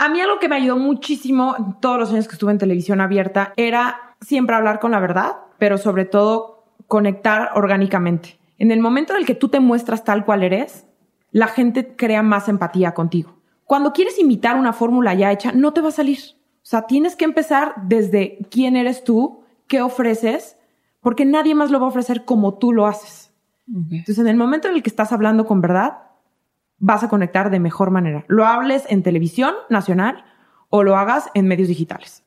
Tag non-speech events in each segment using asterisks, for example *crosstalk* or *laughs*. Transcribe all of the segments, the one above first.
A mí algo que me ayudó muchísimo todos los años que estuve en televisión abierta era siempre hablar con la verdad, pero sobre todo conectar orgánicamente. En el momento en el que tú te muestras tal cual eres, la gente crea más empatía contigo. Cuando quieres imitar una fórmula ya hecha, no te va a salir. O sea, tienes que empezar desde quién eres tú, qué ofreces, porque nadie más lo va a ofrecer como tú lo haces. Entonces, en el momento en el que estás hablando con verdad, vas a conectar de mejor manera. Lo hables en televisión nacional o lo hagas en medios digitales.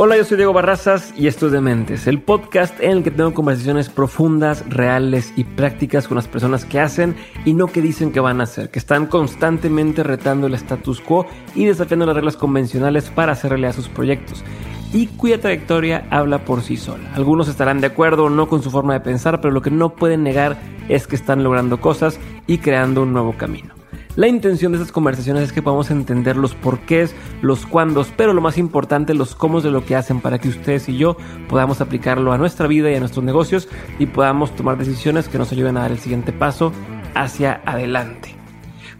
Hola, yo soy Diego Barrazas y esto es Dementes, el podcast en el que tengo conversaciones profundas, reales y prácticas con las personas que hacen y no que dicen que van a hacer, que están constantemente retando el status quo y desafiando las reglas convencionales para hacer realidad sus proyectos y cuya trayectoria habla por sí sola. Algunos estarán de acuerdo o no con su forma de pensar, pero lo que no pueden negar es que están logrando cosas y creando un nuevo camino. La intención de estas conversaciones es que podamos entender los porqués, los cuándos, pero lo más importante, los cómo de lo que hacen para que ustedes y yo podamos aplicarlo a nuestra vida y a nuestros negocios y podamos tomar decisiones que nos ayuden a dar el siguiente paso hacia adelante.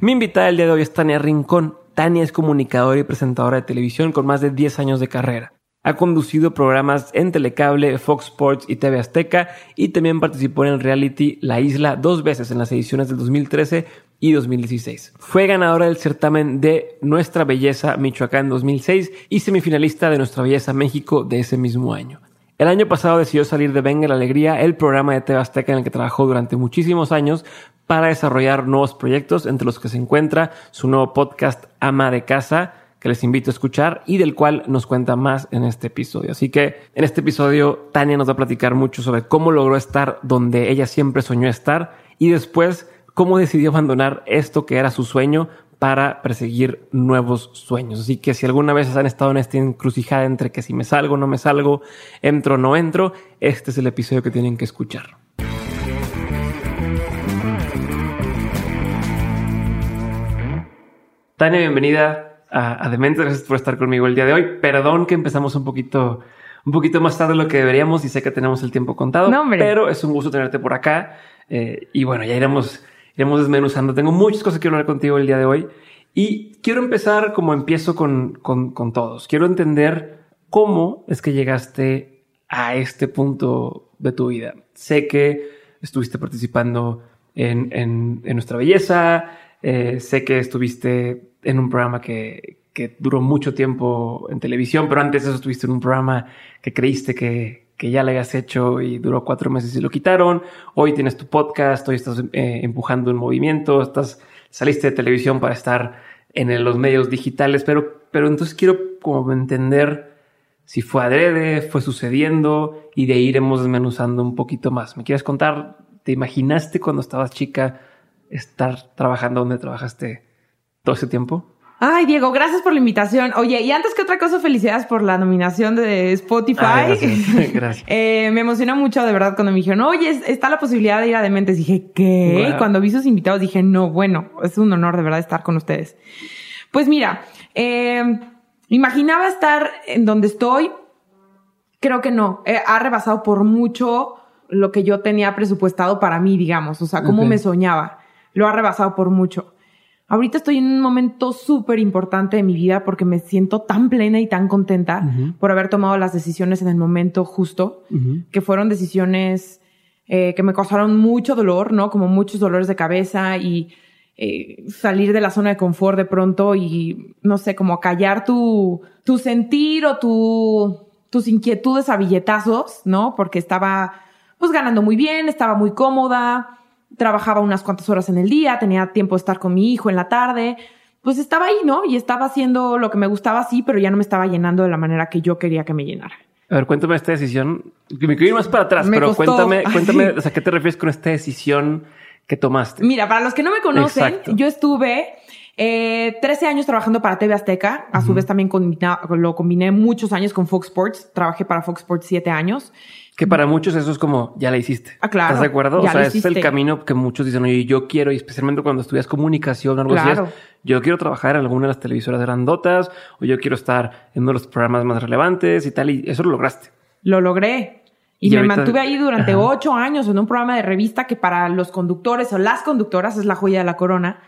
Mi invitada el día de hoy es Tania Rincón. Tania es comunicadora y presentadora de televisión con más de 10 años de carrera. Ha conducido programas en Telecable, Fox Sports y TV Azteca y también participó en reality La Isla dos veces en las ediciones del 2013 y 2016. Fue ganadora del certamen de Nuestra Belleza Michoacán 2006 y semifinalista de Nuestra Belleza México de ese mismo año. El año pasado decidió salir de Venga la Alegría, el programa de TV Azteca en el que trabajó durante muchísimos años para desarrollar nuevos proyectos, entre los que se encuentra su nuevo podcast Ama de Casa, que les invito a escuchar y del cual nos cuenta más en este episodio. Así que en este episodio Tania nos va a platicar mucho sobre cómo logró estar donde ella siempre soñó estar y después cómo decidió abandonar esto que era su sueño para perseguir nuevos sueños. Así que si alguna vez han estado en esta encrucijada entre que si me salgo, no me salgo, entro, no entro, este es el episodio que tienen que escuchar. Tania, bienvenida a, a Demente. Gracias por estar conmigo el día de hoy. Perdón que empezamos un poquito, un poquito más tarde de lo que deberíamos y sé que tenemos el tiempo contado, pero es un gusto tenerte por acá. Eh, y bueno, ya iremos iremos desmenuzando. Tengo muchas cosas que quiero hablar contigo el día de hoy y quiero empezar como empiezo con, con, todos. Quiero entender cómo es que llegaste a este punto de tu vida. Sé que estuviste participando en, en, Nuestra Belleza, eh, sé que estuviste en un programa que, que duró mucho tiempo en televisión, pero antes de eso estuviste en un programa que creíste que, que ya le hayas hecho y duró cuatro meses y lo quitaron. Hoy tienes tu podcast, hoy estás eh, empujando un movimiento, estás, saliste de televisión para estar en los medios digitales, pero, pero entonces quiero como entender si fue adrede, fue sucediendo y de ahí iremos desmenuzando un poquito más. ¿Me quieres contar? ¿Te imaginaste cuando estabas chica estar trabajando donde trabajaste todo ese tiempo? Ay, Diego, gracias por la invitación. Oye, y antes que otra cosa, felicidades por la nominación de Spotify. *laughs* gracias. eh, me emocionó mucho, de verdad, cuando me dijeron, oye, está la posibilidad de ir a Dementes. Dije, ¿qué? Cuando vi sus invitados, dije, no, bueno, es un honor de verdad estar con ustedes. Pues mira, eh, imaginaba estar en donde estoy. Creo que no. Eh, ha rebasado por mucho lo que yo tenía presupuestado para mí, digamos. O sea, cómo me soñaba. Lo ha rebasado por mucho. Ahorita estoy en un momento súper importante de mi vida porque me siento tan plena y tan contenta por haber tomado las decisiones en el momento justo, que fueron decisiones eh, que me causaron mucho dolor, ¿no? Como muchos dolores de cabeza y eh, salir de la zona de confort de pronto y, no sé, como callar tu, tu sentir o tu, tus inquietudes a billetazos, ¿no? Porque estaba, pues, ganando muy bien, estaba muy cómoda, trabajaba unas cuantas horas en el día, tenía tiempo de estar con mi hijo en la tarde, pues estaba ahí, ¿no? Y estaba haciendo lo que me gustaba así, pero ya no me estaba llenando de la manera que yo quería que me llenara. A ver, cuéntame esta decisión. Me quiero ir más para atrás, pero cuéntame, *laughs* cuéntame, o sea, ¿qué te refieres con esta decisión que tomaste? Mira, para los que no me conocen, yo estuve eh, 13 años trabajando para TV Azteca. A su vez también lo combiné muchos años con Fox Sports. Trabajé para Fox Sports siete años. Que para muchos eso es como, ya la hiciste. Ah, claro. ¿Estás de acuerdo? o sea, es el camino que muchos dicen, oye, yo quiero, y especialmente cuando estudias comunicación o algo así, yo quiero trabajar en alguna de las televisoras grandotas, o yo quiero estar en uno de los programas más relevantes y tal, y eso lo lograste. Lo logré. Y, me mantuve ahí durante ocho años en un programa de revista que para los conductores o las conductoras es la joya de la corona.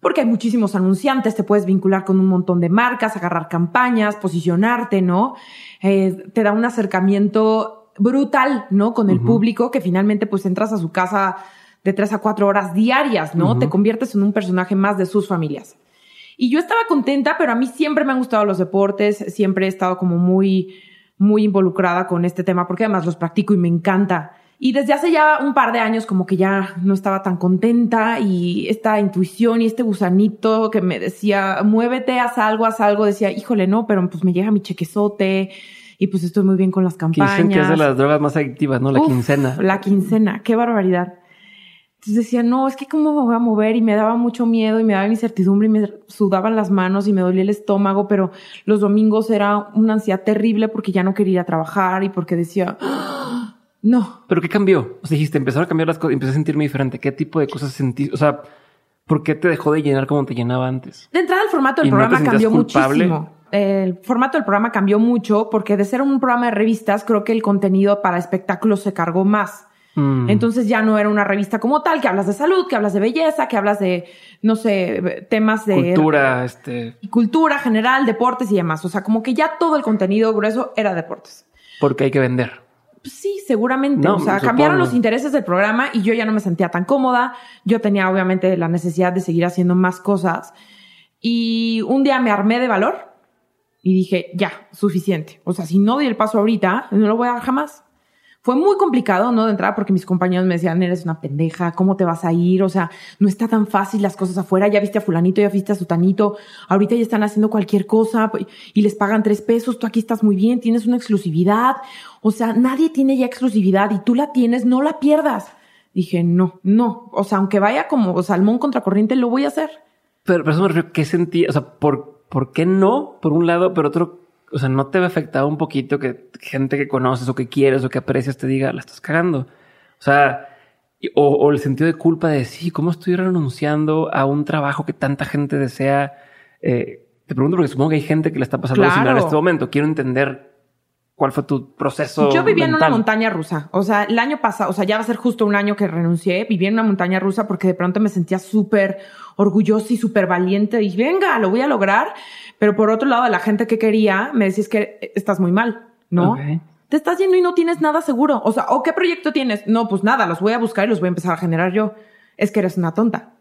Porque hay muchísimos anunciantes, te puedes vincular con un montón de marcas, agarrar campañas, posicionarte, ¿no? Eh, te da un acercamiento brutal, ¿no? Con el público que finalmente pues entras a su casa de tres a cuatro horas diarias, ¿no? Te conviertes en un personaje más de sus familias. Y yo estaba contenta, pero a mí siempre me han gustado los deportes, siempre he estado como muy muy involucrada con este tema porque además los practico y me encanta. Y desde hace ya un par de años como que ya no estaba tan contenta y esta intuición y este gusanito que me decía, muévete, haz algo, haz algo, decía, híjole, no, pero pues me llega mi chequezote y pues estoy muy bien con las campañas. Dicen que es de las drogas más adictivas, ¿no? La quincena. La quincena, qué barbaridad. Entonces decía, no, es que cómo me voy a mover y me daba mucho miedo y me daba incertidumbre y me sudaban las manos y me dolía el estómago, pero los domingos era una ansiedad terrible porque ya no quería ir a trabajar y porque decía, ¡Ah! no. ¿Pero qué cambió? O sea, dijiste, empezaron a cambiar las cosas, empecé a sentirme diferente. ¿Qué tipo de cosas sentí? O sea, ¿por qué te dejó de llenar como te llenaba antes? De entrada el formato del programa cambió muchísimo. El formato del programa cambió mucho porque de ser un programa de revistas, creo que el contenido para espectáculos se cargó más. Mm. Entonces ya no era una revista como tal, que hablas de salud, que hablas de belleza, que hablas de, no sé, temas de... Cultura, este... Cultura general, deportes y demás. O sea, como que ya todo el contenido grueso era deportes. Porque hay que vender. Sí, seguramente. o sea, cambiaron los intereses del programa y yo ya no me sentía tan cómoda. Yo tenía obviamente la necesidad de seguir haciendo más cosas. Y un día me armé de valor y dije, ya, suficiente. O sea, si no doy el paso ahorita, no lo voy a dar jamás. Fue muy complicado, ¿no? De entrada porque mis compañeros me decían, eres una pendeja, ¿cómo te vas a ir? O sea, no está tan fácil las cosas afuera. Ya viste a fulanito, ya viste a sutanito. Ahorita ya están haciendo cualquier cosa y les pagan tres pesos. Tú aquí estás muy bien, tienes una exclusividad. O sea, nadie tiene ya exclusividad y tú la tienes, no la pierdas. Dije, no, no. O sea, aunque vaya como salmón contra corriente, lo voy a hacer. Pero, pero eso me refiero, ¿qué sentí? O sea, ¿por, ¿por qué no? Por un lado, pero otro, o sea, ¿no te ha afectado un poquito que gente que conoces o que quieres o que aprecias te diga, la estás cagando? O sea, o, el sentido de culpa de sí, ¿cómo estoy renunciando a un trabajo que tanta gente desea? Eh, te pregunto porque supongo que hay gente que le está pasando claro. en este momento. Quiero entender cuál fue tu proceso. Yo vivía en una montaña rusa. O sea, el año pasado, o sea, ya va a ser justo un año que renuncié. Viví en una montaña rusa porque de pronto me sentía súper orgullosa y súper valiente. Y venga, lo voy a lograr. Pero por otro lado, la gente que quería me decía que estás muy mal, ¿no? Te estás yendo y no tienes nada seguro. O sea, ¿o qué proyecto tienes? No, pues nada, los voy a buscar y los voy a empezar a generar yo. Es que eres una tonta.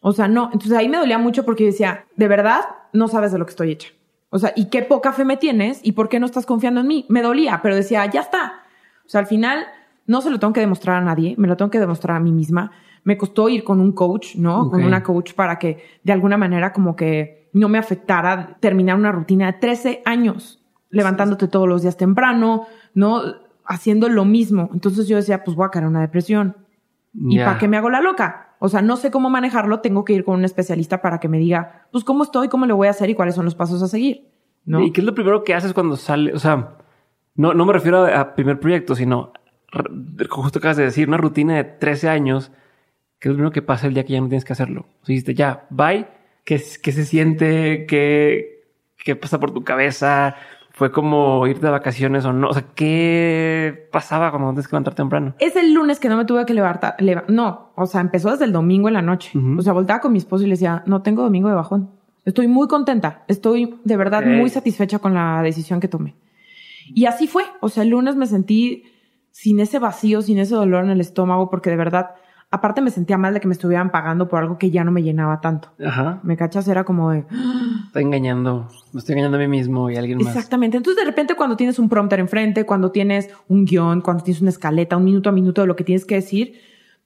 O sea, no. Entonces ahí me dolía mucho porque yo decía, de verdad, no sabes de lo que estoy hecha. O sea, ¿y qué poca fe me tienes? ¿Y por qué no estás confiando en mí? Me dolía, pero decía, ya está. O sea, al final no se lo tengo que demostrar a nadie, me lo tengo que demostrar a mí misma. Me costó ir con un coach, ¿no? Con una coach para que de alguna manera como que no me afectara terminar una rutina de 13 años, levantándote todos los días temprano, ¿no? Haciendo lo mismo. Entonces yo decía, pues voy a caer en una depresión. ¿Y para qué me hago la loca? O sea, no sé cómo manejarlo, tengo que ir con un especialista para que me diga, pues cómo estoy, cómo lo voy a hacer y cuáles son los pasos a seguir. ¿no? ¿Y qué es lo primero que haces cuando sale? O sea, no, no me refiero a, primer proyecto, sino justo acabas de decir, una rutina de 13 años, que es lo primero que pasa el día que ya no tienes que hacerlo. O sea, ya, bye, ¿Qué, se siente? ¿Qué, ¿Qué pasa por tu cabeza? ¿Fue como irte de vacaciones o no? O sea, ¿qué pasaba cuando tienes que levantar temprano? Es el lunes que no me tuve que levantar. no, o sea, empezó desde el domingo en la noche. O sea, voltaba con mi esposo y le decía, no tengo domingo de bajón. Estoy muy contenta. Estoy de verdad muy satisfecha con la decisión que tomé. Y así fue. O sea, el lunes me sentí sin ese vacío, sin ese dolor en el estómago, porque de verdad aparte me sentía mal de que me estuvieran pagando por algo que ya no me llenaba tanto. Ajá. Me cachas, era como de... Estoy engañando, me estoy engañando a mí mismo y a alguien más. Exactamente. Entonces de repente cuando tienes un prompter enfrente, cuando tienes un guion, cuando tienes una escaleta, un minuto a minuto de lo que tienes que decir,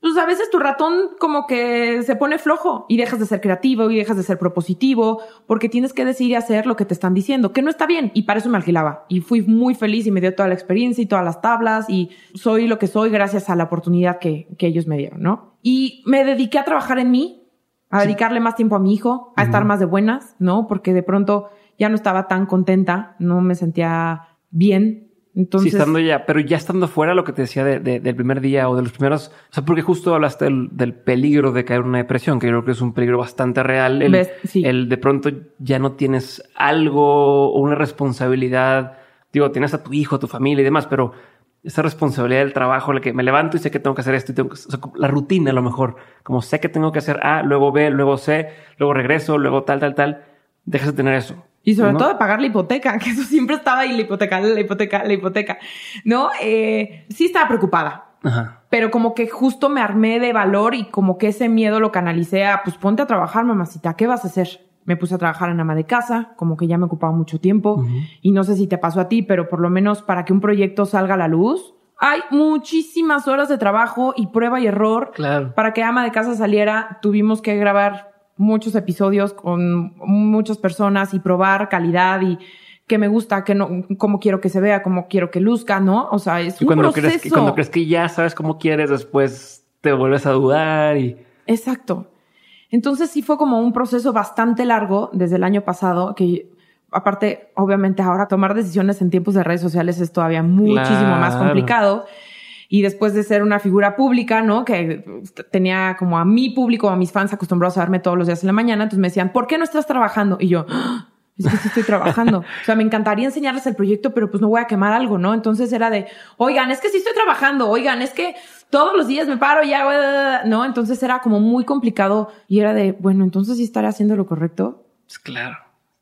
pues a veces tu ratón como que se pone flojo y dejas de ser creativo y dejas de ser propositivo porque tienes que decir y hacer lo que te están diciendo, que no está bien y para eso me alquilaba y fui muy feliz y me dio toda la experiencia y todas las tablas y soy lo que soy gracias a la oportunidad que, que ellos me dieron, ¿no? Y me dediqué a trabajar en mí, a dedicarle más tiempo a mi hijo, a estar más de buenas, ¿no? Porque de pronto ya no estaba tan contenta, no me sentía bien entonces, sí, estando ya, pero ya estando fuera, lo que te decía de, del primer día o de los primeros, o sea, porque justo hablaste del, peligro de caer en una depresión, que yo creo que es un peligro bastante real. El, el de pronto ya no tienes algo o una responsabilidad, digo, tienes a tu hijo, a tu familia y demás, pero esa responsabilidad del trabajo, la que me levanto y sé que tengo que hacer esto y tengo que, la rutina a lo mejor, como sé que tengo que hacer A, luego B, luego C, luego regreso, luego tal, tal, tal, dejas de tener eso. Y sobre todo de pagar la hipoteca, *laughs* que eso siempre estaba ahí, la hipoteca, la hipoteca, la hipoteca. ¿No? Eh, sí estaba preocupada. Ajá. Pero como que justo me armé de valor y como que ese miedo lo canalicé a, pues ponte a trabajar, mamacita, ¿qué vas a hacer? Me puse a trabajar en ama de casa, como que ya me ocupaba mucho tiempo. Y no sé si te pasó a ti, pero por lo menos para que un proyecto salga a la luz, hay muchísimas horas de trabajo y prueba y error. Claro. Para que ama de casa saliera, tuvimos que grabar muchos episodios con muchas personas y probar calidad y qué me gusta, qué no, cómo quiero que se vea, cómo quiero que luzca, ¿no? O sea, es un cuando proceso. Crees que, cuando crees que ya sabes cómo quieres, después te vuelves a dudar y... Exacto. Entonces sí fue como un proceso bastante largo desde el año pasado que aparte, obviamente ahora tomar decisiones en tiempos de redes sociales es todavía muchísimo más complicado. Y después de ser una figura pública, ¿no? Que tenía como a mi público, a mis fans acostumbrados a verme todos los días en la mañana, entonces me decían, ¿por qué no estás trabajando? Y yo, ¡Ah! es que sí estoy trabajando. *laughs* o sea, me encantaría enseñarles el proyecto, pero pues no voy a quemar algo, ¿no? Entonces era de, oigan, es que sí estoy trabajando, oigan, es que todos los días me paro y hago, ¿no? Entonces era como muy complicado y era de, bueno, entonces sí estaré haciendo lo correcto. Pues claro.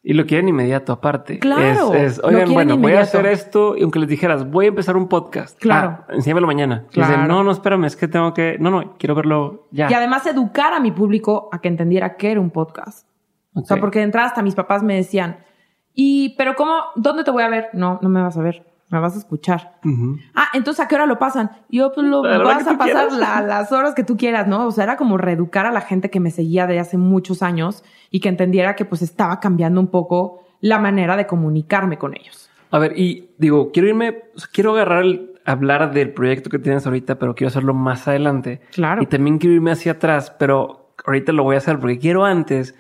Y lo quieren inmediato aparte. Claro. Es, oigan, bueno, voy a hacer esto y aunque les dijeras, voy a empezar un podcast. Claro. Ah, enséñamelo mañana. Claro. Dicen, no, no, espérame, es que tengo que, no, no, quiero verlo ya. Y además educar a mi público a que entendiera que era un podcast. O sea, porque de entrada hasta mis papás me decían, y, pero ¿cómo, dónde te voy a ver? No, no me vas a ver me vas a escuchar. Ah, entonces ¿a qué hora lo pasan? Yo pues lo vas a pasar las horas que tú quieras, ¿no? O sea, era como reeducar a la gente que me seguía de hace muchos años y que entendiera que pues estaba cambiando un poco la manera de comunicarme con ellos. A ver, y digo, quiero irme, quiero agarrar el, hablar del proyecto que tienes ahorita, pero quiero hacerlo más adelante. Claro. Y también quiero irme hacia atrás, pero ahorita lo voy a hacer porque quiero antes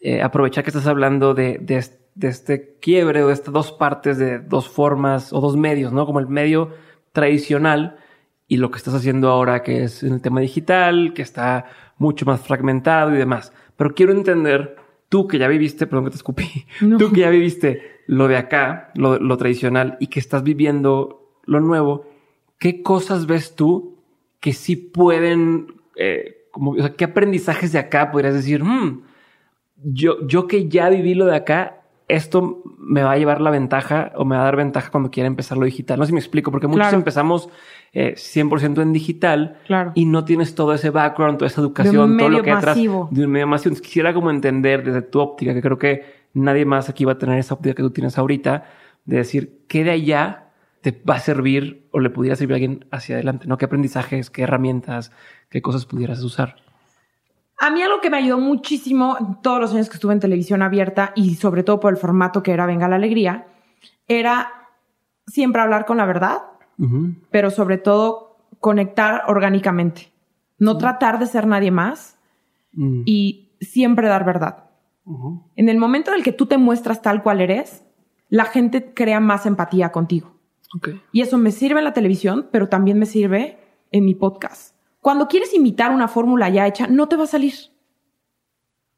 eh, aprovechar que estás hablando de, de, de este quiebre o de estas dos partes de dos formas o dos medios, ¿no? Como el medio tradicional y lo que estás haciendo ahora que es en el tema digital, que está mucho más fragmentado y demás. Pero quiero entender, tú que ya viviste, perdón que te escupí, *laughs* tú que ya viviste lo de acá, lo, lo, tradicional y que estás viviendo lo nuevo, ¿qué cosas ves tú que sí pueden, eh, como, o sea, qué aprendizajes de acá podrías decir, hmm, yo, yo que ya viví lo de acá, esto me va a llevar la ventaja o me va a dar ventaja cuando quiera empezar lo digital. No sé si me explico, porque muchos empezamos eh, 100% en digital y no tienes todo ese background, toda esa educación, todo lo que atrás de un medio masivo. quisiera como entender desde tu óptica, que creo que nadie más aquí va a tener esa óptica que tú tienes ahorita, de decir qué de allá te va a servir o le pudiera servir a alguien hacia adelante, ¿no? ¿Qué aprendizajes, qué herramientas, qué cosas pudieras usar? A mí algo que me ayudó muchísimo todos los años que estuve en televisión abierta y sobre todo por el formato que era Venga la Alegría, era siempre hablar con la verdad, pero sobre todo conectar orgánicamente. No tratar de ser nadie más mm. y siempre dar verdad. En el momento en el que tú te muestras tal cual eres, la gente crea más empatía contigo. Y eso me sirve en la televisión, pero también me sirve en mi podcast. Cuando quieres imitar una fórmula ya hecha, no te va a salir.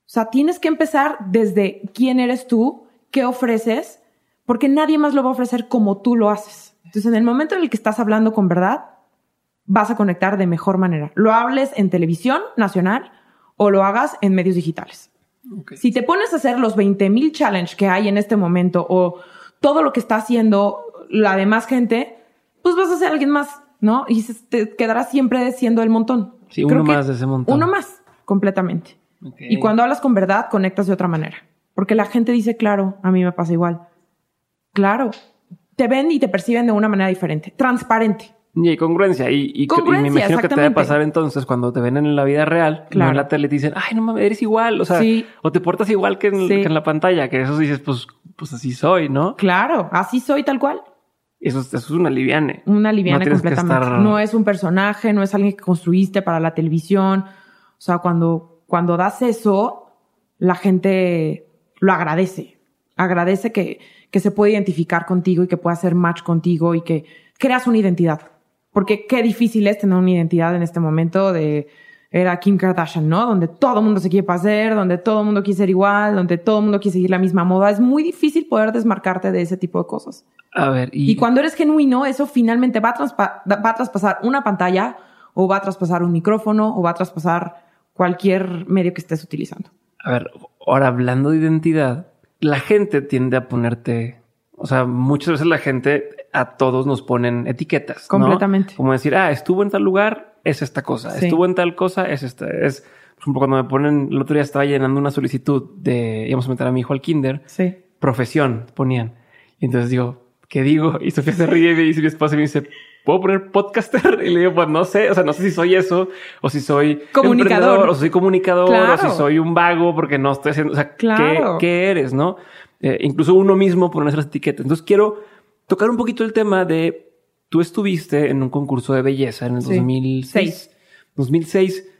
O sea, tienes que empezar desde quién eres tú, qué ofreces, porque nadie más lo va a ofrecer como tú lo haces. Entonces, en el momento en el que estás hablando con verdad, vas a conectar de mejor manera. Lo hables en televisión nacional o lo hagas en medios digitales. Si te pones a hacer los 20.000 challenge que hay en este momento o todo lo que está haciendo la demás gente, pues vas a ser alguien más ¿no? Y te quedará siempre siendo el montón. Sí, uno más de ese montón. Uno más, completamente. Y cuando hablas con verdad, conectas de otra manera. Porque la gente dice, claro, a mí me pasa igual. Claro, te ven y te perciben de una manera diferente, transparente. Y congruencia. Y, y, me imagino que te debe pasar entonces cuando te ven en la vida real, claro. en la tele te dicen, ay, no mames, eres igual. O sea, o te portas igual que en, que en, la pantalla, que eso dices, pues, pues así soy, ¿no? Claro, así soy tal cual. Eso, es una liviane. Una liviane completamente. No es un personaje, no es alguien que construiste para la televisión. O sea, cuando, cuando das eso, la gente lo agradece. Agradece que, que se puede identificar contigo y que pueda hacer match contigo y que creas una identidad. Porque qué difícil es tener una identidad en este momento de era Kim Kardashian, ¿no? Donde todo el mundo se quiere parecer, donde todo el mundo quiere ser igual, donde todo el mundo quiere seguir la misma moda. Es muy difícil poder desmarcarte de ese tipo de cosas. A ver, y... cuando eres genuino, eso finalmente va a, va a traspasar una pantalla o va a traspasar un micrófono o va a traspasar cualquier medio que estés utilizando. A ver, ahora hablando de identidad, la gente tiende a ponerte, o sea, muchas veces la gente a todos nos ponen etiquetas. Completamente. Como decir, ah, estuvo en tal lugar, es esta cosa. Estuvo en tal cosa, es esta. Es, por ejemplo, cuando me ponen, el otro día estaba llenando una solicitud de, íbamos a meter a mi hijo al kinder. Sí. Profesión, ponían. Y entonces digo, ¿qué digo? Y Sofía se ríe y me dice mi esposa y me dice, ¿puedo poner podcaster? Y le digo, pues no sé, o sea, no sé si soy eso, o si soy comunicador, o si soy comunicador, o si soy un vago porque no estoy haciendo, o sea, ¿qué, eres, no? Eh, incluso uno mismo pone esas etiquetas. Entonces quiero tocar un poquito el tema de, tú estuviste en un concurso de belleza en el 2006. 2006.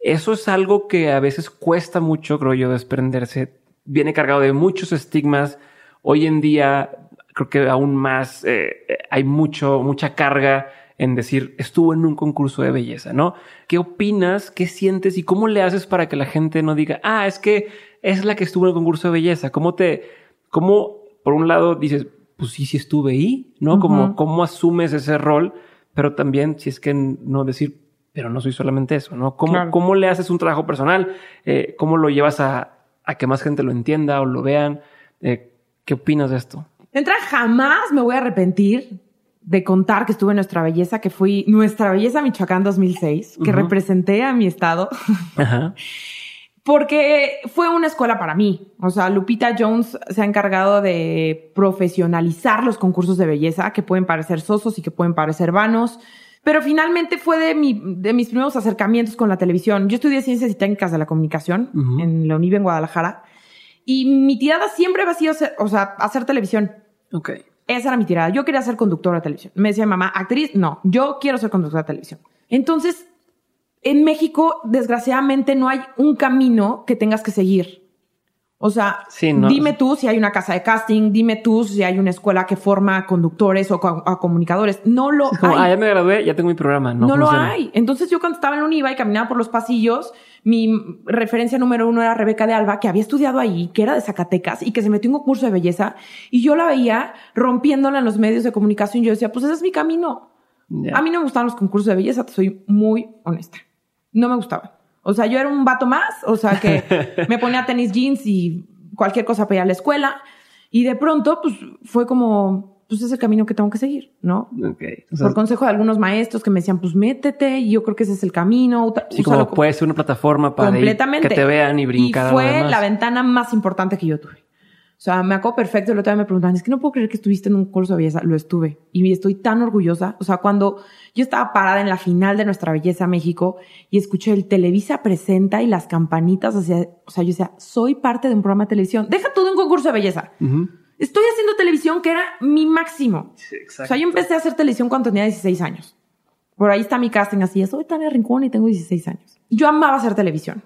Eso es algo que a veces cuesta mucho, creo yo, desprenderse. Viene cargado de muchos estigmas. Hoy en día creo que aún más eh, hay mucho, mucha carga en decir estuvo en un concurso de belleza, ¿no? ¿Qué opinas? ¿Qué sientes? ¿Y cómo le haces para que la gente no diga, ah, es que es la que estuvo en el concurso de belleza? ¿Cómo te, cómo, por un lado dices, pues sí, sí estuve ahí, ¿no? Como, cómo asumes ese rol, pero también si es que no decir, pero no soy solamente eso, ¿no? ¿Cómo, ¿cómo le haces un trabajo personal? Eh, ¿Cómo lo llevas a, a, que más gente lo entienda o lo vean? Eh, ¿Qué opinas de esto? Entra, jamás me voy a arrepentir de contar que estuve en Nuestra Belleza, que fui Nuestra Belleza Michoacán 2006, que representé a mi estado. Ajá. Porque fue una escuela para mí. O sea, Lupita Jones se ha encargado de profesionalizar los concursos de belleza, que pueden parecer sosos y que pueden parecer vanos. Pero finalmente fue de, mi, de mis primeros acercamientos con la televisión. Yo estudié Ciencias y Técnicas de la Comunicación en la UNIV en Guadalajara. Y mi tirada siempre ha sido, o sea, hacer televisión. Ok. Esa era mi tirada. Yo quería ser conductora de televisión. Me decía mamá, actriz, no, yo quiero ser conductora de televisión. Entonces, en México, desgraciadamente, no hay un camino que tengas que seguir. O sea, dime tú si hay una casa de casting, dime tú si hay una escuela que forma conductores o, comunicadores. No lo *laughs* hay. Ah, ya me gradué, ya tengo mi programa. No, lo hay. Entonces yo cuando estaba en Univa y caminaba por los pasillos, mi referencia número uno era Rebeca de Alba, que había estudiado ahí, que era de Zacatecas y que se metió en un curso de belleza. Y yo la veía rompiéndola en los medios de comunicación. Yo decía, pues ese es mi camino. A mí no me gustaban los concursos de belleza, te soy muy honesta. No me gustaba. O sea, yo era un vato más, o sea, que *laughs* me ponía tenis jeans y cualquier cosa para ir a la escuela. Y de pronto, pues fue como, pues es el camino que tengo que seguir, ¿no? Okay. Por consejo de algunos maestros que me decían, pues métete, y yo creo que ese es el camino. Sí, como puede ser una plataforma para que te vean y brincar. Y fue la ventana más importante que yo tuve. O sea, me acuerdo perfecto. El otro día me preguntaban, es que no puedo creer que estuviste en un curso de belleza. Lo estuve. Y estoy tan orgullosa. O sea, cuando yo estaba parada en la final de Nuestra Belleza México y escuché el Televisa presenta y las campanitas, o sea, o sea yo decía, soy parte de un programa de televisión. Deja todo un concurso de belleza. Estoy haciendo televisión que era mi máximo. Sí, exacto. O sea, yo empecé a hacer televisión cuando tenía 16 años. Por ahí está mi casting así. Soy Tania Rincón y tengo 16 años. Yo amaba hacer televisión.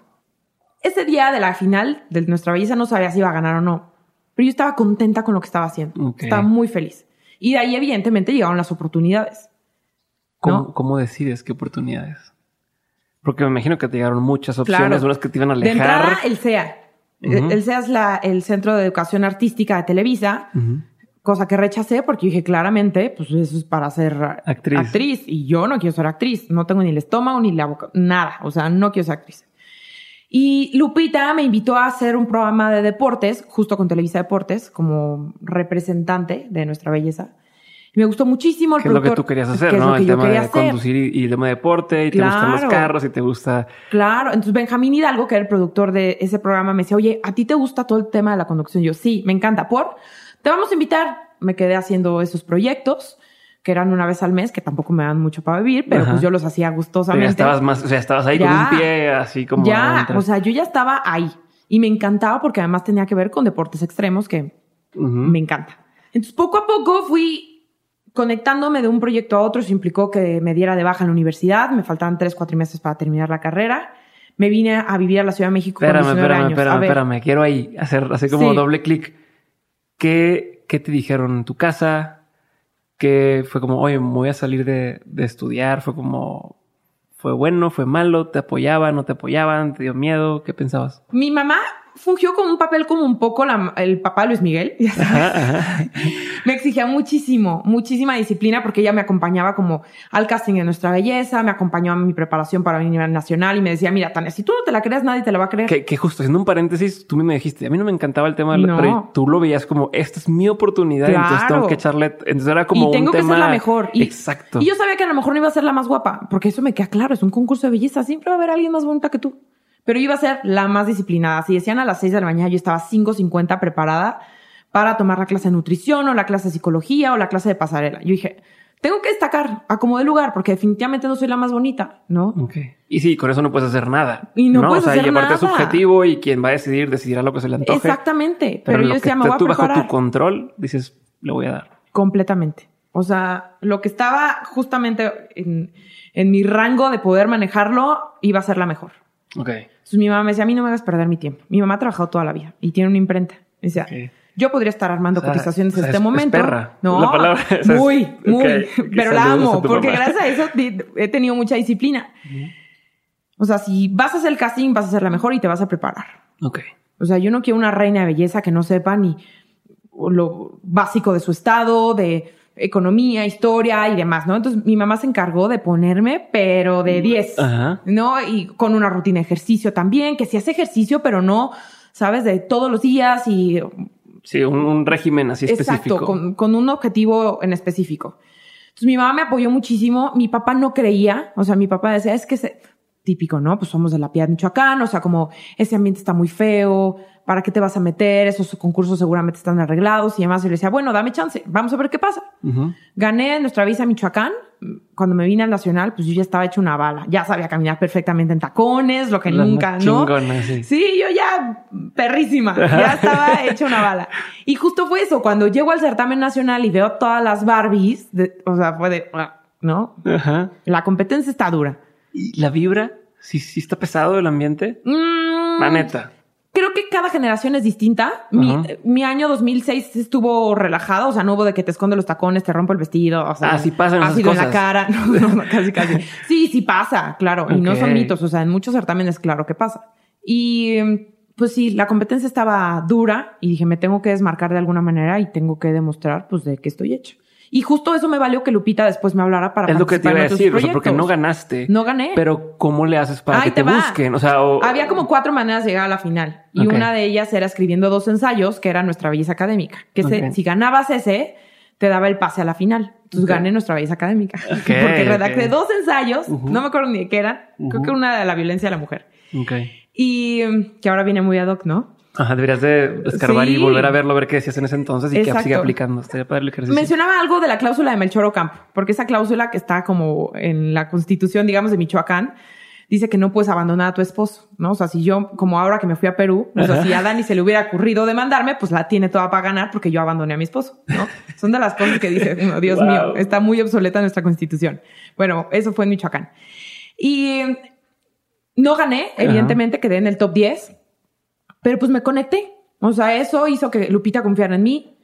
Ese día de la final de Nuestra Belleza no sabía si iba a ganar o no pero yo estaba contenta con lo que estaba haciendo. Estaba muy feliz. Y de ahí, evidentemente, llegaron las oportunidades. ¿Cómo, decides qué oportunidades? Porque me imagino que te llegaron muchas opciones, unas que te iban a alejar. De entrada, el CEA. El CEA es la, el Centro de Educación Artística de Televisa, cosa que rechacé porque dije claramente, pues eso es para ser actriz. actriz. Y yo no quiero ser actriz. No tengo ni el estómago ni la boca, nada. O sea, no quiero ser actriz. Y Lupita me invitó a hacer un programa de deportes, justo con Televisa Deportes, como representante de nuestra belleza. Y me gustó muchísimo el ¿Qué es lo que tú querías hacer, ¿no? el tema de conducir y, el tema de deporte, y te gustan los carros, y te gusta... Claro. Entonces Benjamín Hidalgo, que era el productor de ese programa, me decía, oye, ¿a ti te gusta todo el tema de la conducción? yo, sí, me encanta. ¿Por? Te vamos a invitar. Me quedé haciendo esos proyectos que eran una vez al mes, que tampoco me dan mucho para vivir, pero pues yo los hacía gustosamente. ya estabas más, o sea, estabas ahí con un pie así como. Ya, o sea, yo ya estaba ahí y me encantaba porque además tenía que ver con deportes extremos que me encanta. Entonces, poco a poco fui conectándome de un proyecto a otro. Eso implicó que me diera de baja en la universidad. Me faltaban tres, cuatro meses para terminar la carrera. Me vine a vivir a la Ciudad de México espérame, con 19 espérame, Espérame, espérame, quiero ahí hacer así como doble clic. ¿Qué, ¿Qué te dijeron en tu casa? que fue como, oye, me voy a salir de, de, estudiar, fue como, fue bueno, fue malo, te apoyaban, no te apoyaban, te dio miedo, ¿qué pensabas? Mi mamá fungió como un papel como un poco la, el papá de Luis Miguel. *laughs* me exigía muchísimo, muchísima disciplina porque ella me acompañaba como al casting de Nuestra Belleza, me acompañó a mi preparación para mi nivel nacional y me decía, mira, Tania, si tú no te la crees, nadie te la va a creer. Que, justo, haciendo un paréntesis, tú me dijiste, a mí no me encantaba el tema del pero tú lo veías como, esta es mi oportunidad, entonces tengo que echarle, entonces era como y tengo que ser la mejor. Y, Exacto. Y yo sabía que a lo mejor no iba a ser la más guapa, porque eso me queda claro, es un concurso de belleza, siempre va a haber alguien más bonita que tú. Pero iba a ser la más disciplinada. Si decían a las 6 de la mañana, yo estaba 5.50 preparada para tomar la clase de nutrición o la clase de psicología o la clase de pasarela. Yo dije, tengo que destacar a como de lugar porque definitivamente no soy la más bonita, ¿no? Ok. Y sí, con eso no puedes hacer nada. Y no, puedes o sea, y aparte es subjetivo y quien va a decidir decidirá lo que se le antoje. Exactamente. Pero, yo decía, me voy a tú bajo tu control dices, le voy a dar. Completamente. O sea, lo que estaba justamente en, en mi rango de poder manejarlo iba a ser la mejor. Ok. Entonces mi mamá me decía, a mí no me hagas perder mi tiempo. Mi mamá ha trabajado toda la vida y tiene una imprenta. Me decía, yo podría estar armando cotizaciones en este momento. No, la palabra muy, muy, *laughs* pero la amo porque gracias a eso he tenido mucha disciplina. O sea, si vas a hacer el casting, vas a ser la mejor y te vas a preparar. Ok. O sea, yo no quiero una reina de belleza que no sepa ni lo básico de su estado, de economía, historia y demás, ¿no? Entonces mi mamá se encargó de ponerme, pero de 10, ¿no? Y con una rutina de ejercicio también, que si hace ejercicio, pero no, ¿sabes? De todos los días y Sí, un, régimen así específico. Exacto, con, un objetivo en específico. Entonces mi mamá me apoyó muchísimo, mi papá no creía, o sea, mi papá decía, es que se, típico, ¿no? Pues somos de la Piedad Michoacán, o sea, como ese ambiente está muy feo, ¿para qué te vas a meter? Esos concursos seguramente están arreglados y demás. Y le decía, bueno, dame chance, vamos a ver qué pasa. Gané nuestra visa a Michoacán. Cuando me vine al Nacional, pues yo ya estaba hecho una bala. Ya sabía caminar perfectamente en tacones, lo que nunca, ¿no? sí. sí. yo ya perrísima, *laughs* ya estaba hecha una bala. Y justo fue eso, cuando llego al certamen nacional y veo todas las Barbies, o sea, fue de, ¿no? La competencia está dura. ¿Y la vibra? ¿Sí, sí está pesado el ambiente? Mm. la neta creo que cada generación es distinta. Mi, año 2006 estuvo relajado, o sea, no hubo de que te esconde los tacones, te rompo el vestido, o sea, ah, sí pasan esas cosas. en la cara, *laughs* no, no, casi, casi. *laughs* Sí, sí pasa, claro, y no son mitos, o sea, en muchos certámenes, claro que pasa. Y pues sí, la competencia estaba dura y dije, me tengo que desmarcar de alguna manera y tengo que demostrar, pues, de qué estoy hecho. Y justo eso me valió que Lupita después me hablara para Es lo que te iba a decir, o sea, porque no ganaste. No gané. Pero ¿cómo le haces para que te, busquen? O sea, había como cuatro maneras de llegar a la final. Y una de ellas era escribiendo dos ensayos, que era nuestra belleza académica. Que si ganabas ese, te daba el pase a la final. Entonces gané nuestra belleza académica. *laughs* porque redacté dos ensayos, no me acuerdo ni de qué eran. Creo que una de la violencia a la mujer. Y mm, que ahora viene muy ad hoc, ¿no? Ajá, deberías de escarbar y volver a verlo, ver qué decías en ese entonces y qué sigue aplicando. para el ejercicio. Mencionaba algo de la cláusula de Melchor Ocampo, porque esa cláusula que está como en la constitución, digamos, de Michoacán, dice que no puedes abandonar a tu esposo, ¿no? O sea, si yo, como ahora que me fui a Perú, o sea, si a Dani se le hubiera ocurrido demandarme, pues la tiene toda para ganar porque yo abandoné a mi esposo, ¿no? Son de las cosas que dice, Dios mío, está muy obsoleta nuestra constitución. Bueno, eso fue en Michoacán. Y no gané, evidentemente quedé en el top 10, pero pues me conecté. O sea, eso hizo que Lupita confiara en mí,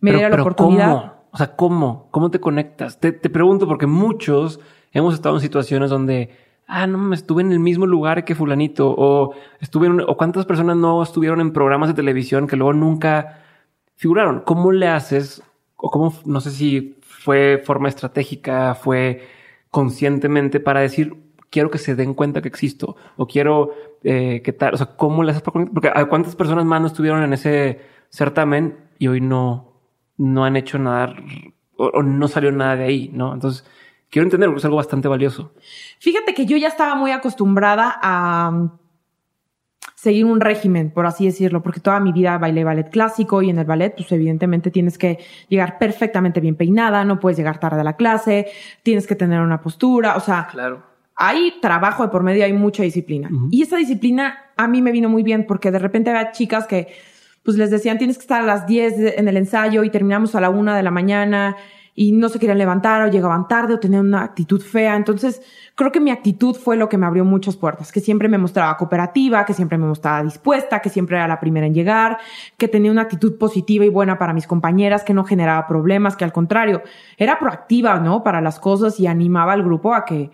me diera la oportunidad. ¿cómo? O sea, ¿cómo? ¿Cómo te conectas? Te, pregunto porque muchos hemos estado en situaciones donde, ah, no, me estuve en el mismo lugar que fulanito, o estuve o cuántas personas no estuvieron en programas de televisión que luego nunca figuraron. ¿Cómo le haces? O cómo, no sé si fue forma estratégica, fue conscientemente para decir, quiero que se den cuenta que existo, o quiero eh, qué tal, o sea, cómo le haces porque cuántas personas más no estuvieron en ese certamen y hoy no, no han hecho nada o, no salió nada de ahí, ¿no? Entonces, quiero entender porque es algo bastante valioso. Fíjate que yo ya estaba muy acostumbrada a um, seguir un régimen, por así decirlo, porque toda mi vida bailé ballet clásico y en el ballet, pues evidentemente tienes que llegar perfectamente bien peinada, no puedes llegar tarde a la clase, tienes que tener una postura, o sea, claro hay trabajo de por medio, hay mucha disciplina. Y esa disciplina a mí me vino muy bien porque de repente había chicas que pues les decían tienes que estar a las 10 en el ensayo y terminamos a la 1 de la mañana y no se querían levantar o llegaban tarde o tenían una actitud fea. Entonces creo que mi actitud fue lo que me abrió muchas puertas, que siempre me mostraba cooperativa, que siempre me mostraba dispuesta, que siempre era la primera en llegar, que tenía una actitud positiva y buena para mis compañeras, que no generaba problemas, que al contrario, era proactiva, ¿no? Para las cosas y animaba al grupo a que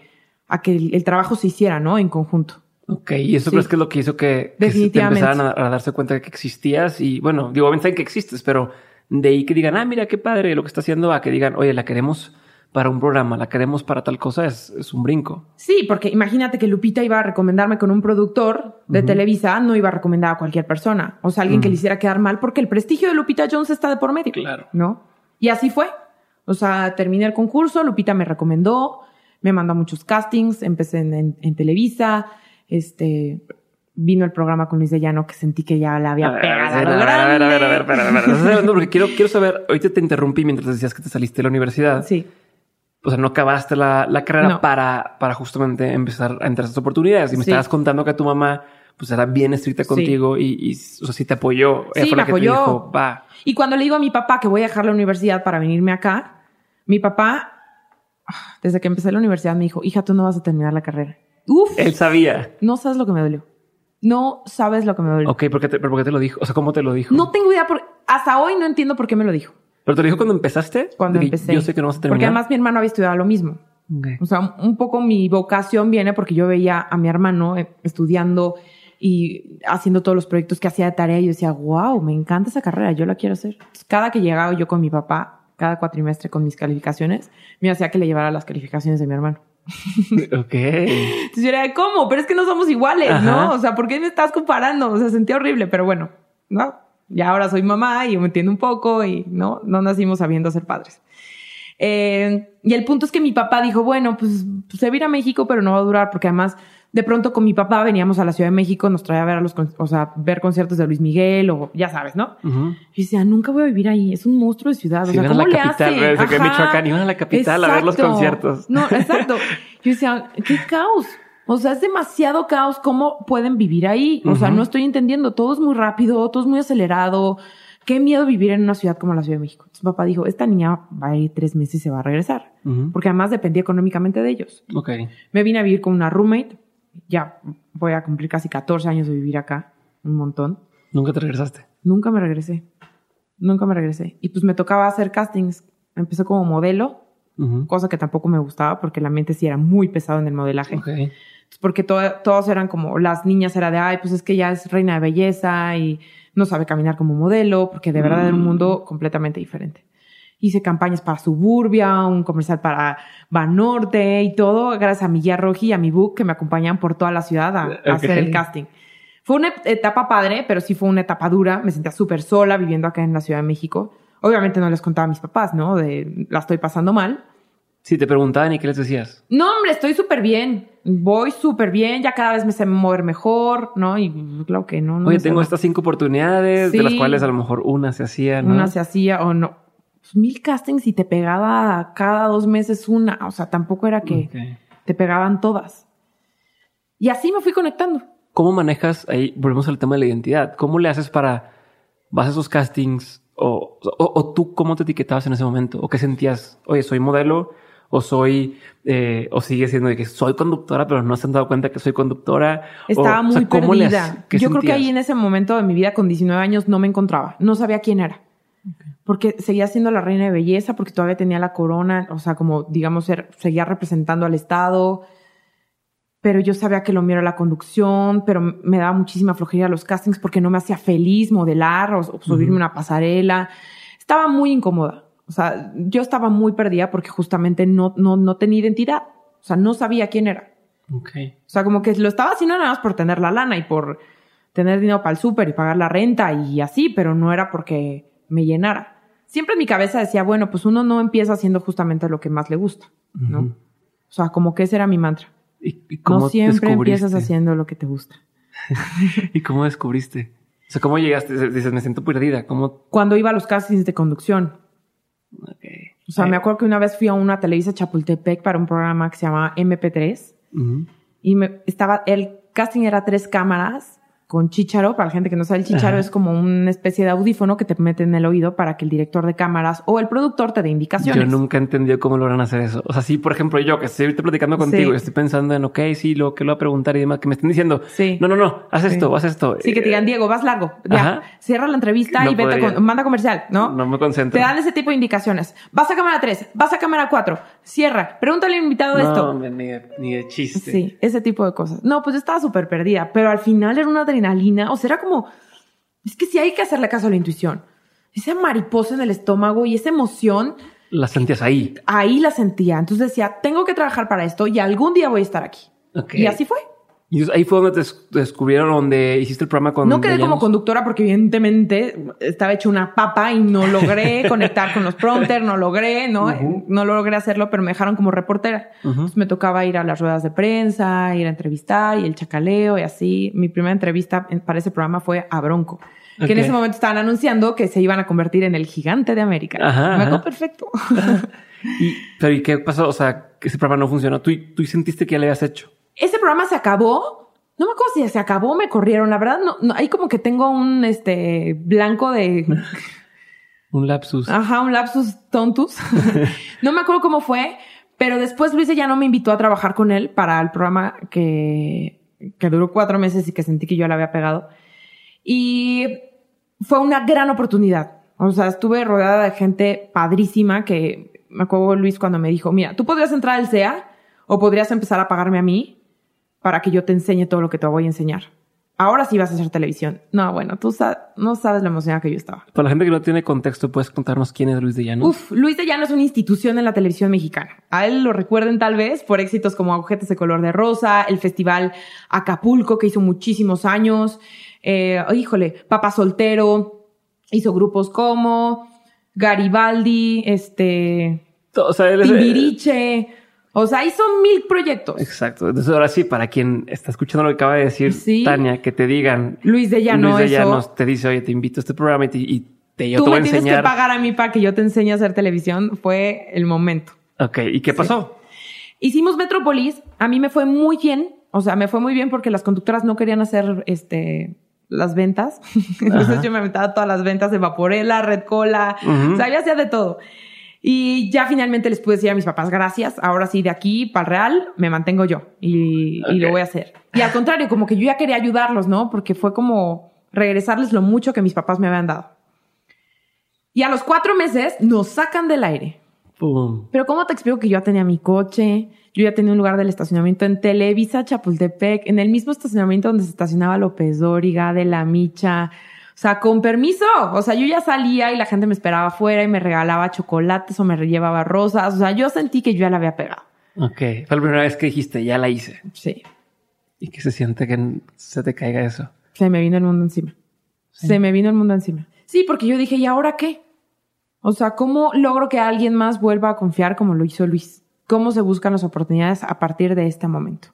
a que el, trabajo se hiciera, ¿no? En conjunto. Ok, y eso crees que es lo que hizo que, que empezaran a, darse cuenta de que existías y bueno, digo, saben que existes, pero de ahí que digan, ah, mira qué padre lo que está haciendo, a que digan, oye, la queremos para un programa, la queremos para tal cosa, es, es un brinco. Sí, porque imagínate que Lupita iba a recomendarme con un productor de Televisa, no iba a recomendar a cualquier persona, o sea, alguien que le hiciera quedar mal, porque el prestigio de Lupita Jones está de por medio. Claro. ¿No? Y así fue. O sea, terminé el concurso, Lupita me recomendó, me mandó a muchos castings, empecé en, en Televisa, este, vino el programa con Luis de Llano que sentí que ya la había pegado. A ver, a ver, a ver, a ver, a ver, a ver. *laughs* porque quiero, quiero saber, ahorita te interrumpí mientras decías que te saliste de la universidad. Sí. O sea, no acabaste la, la carrera para, para justamente empezar a entrar a estas oportunidades. Y me estabas contando que tu mamá pues era bien estricta contigo y, y, o sea, sí te apoyó. sí, me apoyó. Va. Y cuando le digo a mi papá que voy a dejar la universidad para venirme acá, mi papá, desde que empecé la universidad, me dijo, hija, tú no vas a terminar la carrera. Uf. Él sabía. No sabes lo que me dolió. No sabes lo que me dolió. Ok, ¿por qué te, ¿pero por qué te lo dijo? O sea, ¿cómo te lo dijo? No tengo idea. Por, hasta hoy no entiendo por qué me lo dijo. ¿Pero te lo dijo cuando empezaste? Cuando empecé. Yo sé que no vas a terminar. Porque además mi hermano había estudiado lo mismo. O sea, un poco mi vocación viene porque yo veía a mi hermano eh, estudiando y haciendo todos los proyectos que hacía de tarea y yo decía, wow, me encanta esa carrera, yo la quiero hacer. cada que llegaba yo con mi papá, cada cuatrimestre con mis calificaciones, me hacía que le llevara las calificaciones de mi hermano. *laughs* ok. Entonces yo era, ¿cómo? Pero es que no somos iguales, ¿no? O sea, ¿por qué me estás comparando? O sea, sentía horrible, pero bueno, ¿no? Ya ahora soy mamá y yo me entiendo un poco y no, no nacimos sabiendo ser padres. Eh, y el punto es que mi papá dijo, bueno, pues, pues se va a ir a México, pero no va a durar porque además de pronto con mi papá veníamos a la Ciudad de México, nos traía a ver a los, o sea, ver conciertos de Luis Miguel o ya sabes, ¿no? Y decía, nunca voy a vivir ahí, es un monstruo de ciudad. o sea, ¿cómo le capital, hace? que Michoacán iban a la capital a ver los conciertos. No, *laughs* exacto. Yo decía, qué caos. O sea, es demasiado caos cómo pueden vivir ahí. O sea, no estoy entendiendo. Todo es muy rápido, todo es muy acelerado. Qué miedo vivir en una ciudad como la Ciudad de México. Entonces, papá dijo, esta niña va a ir tres meses y se va a regresar. Porque además dependía económicamente de ellos. Ok. Me vine a vivir con una roommate ya voy a cumplir casi 14 años de vivir acá, un montón. ¿Nunca te regresaste? Nunca me regresé. Nunca me regresé. Y pues me tocaba hacer castings. Empecé como modelo, cosa que tampoco me gustaba porque la mente sí era muy pesado en el modelaje. Porque todos eran como, las niñas era de, ay, pues es que ya es reina de belleza y no sabe caminar como modelo, porque de verdad era un mm. mundo completamente diferente hice campañas para Suburbia, un comercial para Banorte y todo, gracias a mi guía Roji y a mi book que me acompañan por toda la ciudad a, hacer el casting. Fue una etapa padre, pero sí fue una etapa dura. Me sentía súper sola viviendo acá en la Ciudad de México. Obviamente no les contaba a mis papás, ¿no? De la estoy pasando mal. Sí, te preguntaban y qué les decías. No, hombre, estoy súper bien. Voy súper bien. Ya cada vez me sé mover mejor, ¿no? Y claro que no. no Oye, tengo estas cinco oportunidades, de las cuales a lo mejor una se hacía, ¿no? Una se hacía o no mil castings y te pegaba cada dos meses una. O sea, tampoco era que te pegaban todas. Y así me fui conectando. ¿Cómo manejas, ahí volvemos al tema de la identidad, cómo le haces para, vas a esos castings o, o, tú cómo te etiquetabas en ese momento? ¿O qué sentías? Oye, soy modelo o soy, eh, o sigue siendo de que soy conductora, pero no se han dado cuenta que soy conductora. Estaba muy perdida. Yo creo que ahí en ese momento de mi vida con 19 años no me encontraba. No sabía quién era porque seguía siendo la reina de belleza, porque todavía tenía la corona, o sea, como digamos, seguía representando al Estado, pero yo sabía que lo mío era la conducción, pero me daba muchísima flojería los castings porque no me hacía feliz modelar o, subirme una pasarela. Estaba muy incómoda. O sea, yo estaba muy perdida porque justamente no, no, no tenía identidad. O sea, no sabía quién era. Okay. O sea, como que lo estaba haciendo nada más por tener la lana y por tener dinero para el súper y pagar la renta y así, pero no era porque me llenara siempre en mi cabeza decía, bueno, pues uno no empieza haciendo justamente lo que más le gusta, ¿no? O sea, como que ese era mi mantra. ¿Y, cómo no siempre empiezas haciendo lo que te gusta. *laughs* ¿Y cómo descubriste? O sea, ¿cómo llegaste? Dices, me siento perdida. ¿Cómo? Cuando iba a los castings de conducción. Okay. O sea, me acuerdo que una vez fui a una Televisa Chapultepec para un programa que se llamaba MP3 y me, estaba, el casting era tres cámaras con chícharo. Para la gente que no sabe, el chícharo es como una especie de audífono que te mete en el oído para que el director de cámaras o el productor te dé indicaciones. Yo nunca he entendido cómo logran hacer eso. O sea, sí, por ejemplo, yo que estoy platicando contigo y estoy pensando en, ok, sí, lo que lo voy a preguntar y demás, que me estén diciendo, sí. no, no, no, haz esto, haz esto. Sí, que te digan, eh, Diego, vas largo. Ya, cierra la entrevista y vete con, manda comercial, ¿no? No me concentro. Te dan ese tipo de indicaciones. Vas a cámara 3, vas a cámara 4, cierra, pregúntale al invitado esto. No, ni de, ni de chiste. Sí, ese tipo de cosas. No, pues yo estaba súper perdida, pero al final era una adrenalina, o sea, como, es que sí hay que hacerle caso a la intuición. esa mariposa en el estómago y esa emoción. La sentías ahí. Ahí la sentía. Entonces decía, tengo que trabajar para esto y algún día voy a estar aquí. Y así fue. Y ahí fue donde te descubrieron, donde hiciste el programa con... No quedé como conductora porque evidentemente estaba hecho una papa y no logré *laughs* conectar con los prompters, no logré, ¿no? No logré hacerlo, pero me dejaron como reportera. Entonces me tocaba ir a las ruedas de prensa, ir a entrevistar y el chacaleo y así. Mi primera entrevista para ese programa fue a Bronco. Que en ese momento estaban anunciando que se iban a convertir en el gigante de América. me ajá. perfecto. *laughs* y, pero ¿y qué pasó? O sea, que ese programa no funcionó. ¿Tú, tú sentiste que ya le habías hecho? Ese programa se acabó. No me acuerdo si se acabó, me corrieron. La verdad, no, no ahí como que tengo un este blanco de. *laughs* un lapsus. Ajá, un lapsus tontus. *laughs* *laughs* no me acuerdo cómo fue, pero después Luis ya no me invitó a trabajar con él para el programa que, que duró cuatro meses y que sentí que yo le había pegado. Y fue una gran oportunidad. O sea, estuve rodeada de gente padrísima que me acuerdo Luis cuando me dijo, mira, tú podrías entrar al CEA o podrías empezar a pagarme a mí para que yo te enseñe todo lo que te voy a enseñar. Ahora sí vas a hacer televisión. No, bueno, tú no sabes la emoción que yo estaba. Para la gente que no tiene contexto, ¿puedes contarnos quién es Luis de Llano? Uf, Luis de Llano es una institución en la televisión mexicana. A él lo recuerden tal vez por éxitos como Agujetes de Color de Rosa, el Festival Acapulco, que hizo muchísimos años. Eh, híjole, Papá Soltero, hizo grupos como Garibaldi, este... O sea, él es, o sea, hizo mil proyectos. Exacto. Entonces, ahora sí, para quien está escuchando lo que acaba de decir Tania, que te digan. Luis de Llano. Luis de Llanos te dice, oye, te invito a este programa y te, y te yo Tú te voy me a enseñar. tienes que pagar a mí para que yo te enseñe a hacer televisión. Fue el momento. Ok. ¿Y qué pasó? Hicimos Metropolis. A mí me fue muy bien. O sea, me fue muy bien porque las conductoras no querían hacer este las ventas. *laughs* Entonces yo me metía todas las ventas de Vaporela, Red Cola. O sea, yo hacía de todo. Y ya finalmente les pude decir a mis papás, gracias, ahora sí, de aquí para el real me mantengo yo y, lo voy a hacer. Y al contrario, como que yo ya quería ayudarlos, ¿no? Porque fue como regresarles lo mucho que mis papás me habían dado. Y a los cuatro meses nos sacan del aire. Pero ¿cómo te explico que yo ya tenía mi coche? Yo ya tenía un lugar del estacionamiento en Televisa, Chapultepec, en el mismo estacionamiento donde se estacionaba López Dóriga, de La Micha, o sea, con permiso. O sea, yo ya salía y la gente me esperaba afuera y me regalaba chocolates o me llevaba rosas. O sea, yo sentí que yo ya la había pegado. Ok. Fue la primera vez que dijiste, ya la hice. Sí. ¿Y que se siente que se te caiga eso? Se me vino el mundo encima. Se me vino el mundo encima. Sí, porque yo dije, ¿y ahora qué? O sea, ¿cómo logro que alguien más vuelva a confiar como lo hizo Luis? ¿Cómo se buscan las oportunidades a partir de este momento?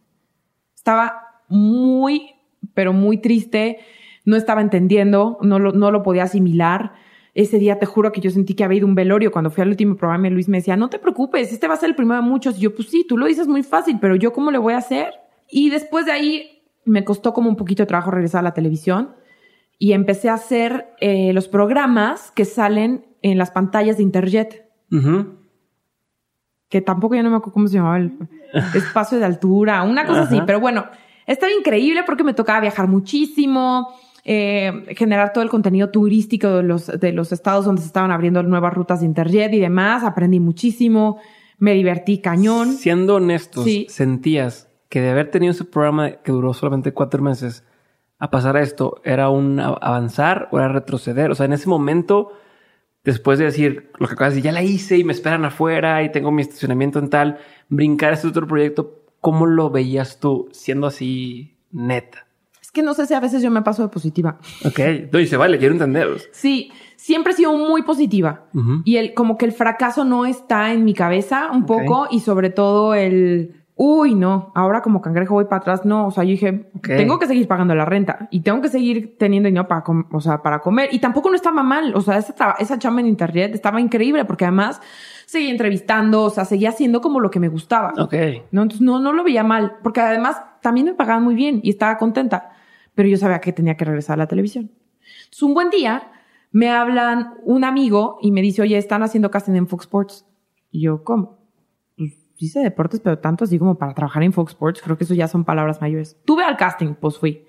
Estaba muy, pero muy triste no estaba entendiendo, no lo, no lo podía asimilar. Ese día te juro que yo sentí que había ido un velorio. Cuando fui al último programa, Luis me decía, no te preocupes, este va a ser el primero de muchos. Y yo, pues sí, tú lo dices muy fácil, pero yo cómo le voy a hacer? Y después de ahí me costó como un poquito de trabajo regresar a la televisión y empecé a hacer eh, los programas que salen en las pantallas de Interjet. Que tampoco ya no me acuerdo cómo se llamaba el *laughs* espacio de altura, una cosa así. Pero bueno, estaba increíble porque me tocaba viajar muchísimo eh, generar todo el contenido turístico de los, de los estados donde se estaban abriendo nuevas rutas de Interjet y demás. Aprendí muchísimo, me divertí cañón. Siendo honestos, ¿sentías que de haber tenido ese programa que duró solamente cuatro meses a pasar a esto, era un avanzar o era retroceder? O sea, en ese momento, después de decir lo que acabas de decir, ya la hice y me esperan afuera y tengo mi estacionamiento en tal, brincar a este otro proyecto, ¿cómo lo veías tú siendo así neta? Que no sé si a veces yo me paso de positiva. Ok, no, y se vale, quiero entenderos. Sí, siempre he sido muy positiva. Y el, como que el fracaso no está en mi cabeza un poco y sobre todo el, uy, no, ahora como cangrejo voy para atrás. No, o sea, yo dije, tengo que seguir pagando la renta y tengo que seguir teniendo dinero para, o sea, para comer. Y tampoco no estaba mal. O sea, esa, esa chamba en internet estaba increíble porque además seguía entrevistando, o sea, seguía haciendo como lo que me gustaba. Ok. No, entonces no, no lo veía mal porque además también me pagaban muy bien y estaba contenta pero yo sabía que tenía que regresar a la televisión. Entonces, un buen día me hablan un amigo y me dice, oye, están haciendo casting en Fox Sports. Y yo, ¿cómo? Pues hice deportes, pero tanto así como para trabajar en Fox Sports, creo que eso ya son palabras mayores. Tuve al casting, pues fui.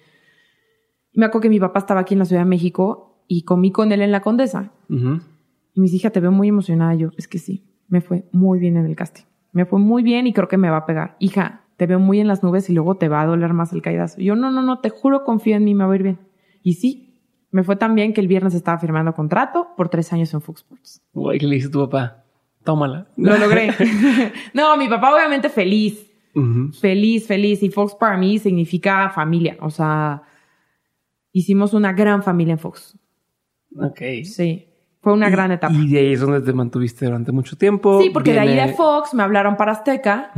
me acuerdo que mi papá estaba aquí en la Ciudad de México y comí con él en la Condesa. Y me dice, hija, te veo muy emocionada. yo, es que sí, me fue muy bien en el casting. Me fue muy bien y creo que me va a pegar. Hija, te veo muy en las nubes y luego te va a doler más el caidazo. yo, no, no, no, te juro, confío en mí, me va a ir bien. Y sí, Me fue tan bien que el viernes estaba firmando contrato por tres años en Fox Sports. Guay, ¿qué le dice tu papá? Tómala. Lo logré. *laughs* *laughs* no, mi papá obviamente feliz. Feliz, feliz. Y Fox para mí significa familia. O sea, hicimos una gran familia en Fox. Ok. Sí. Fue una gran etapa. Y de ahí es donde te mantuviste durante mucho tiempo. Sí, porque de ahí de Fox me hablaron para Azteca.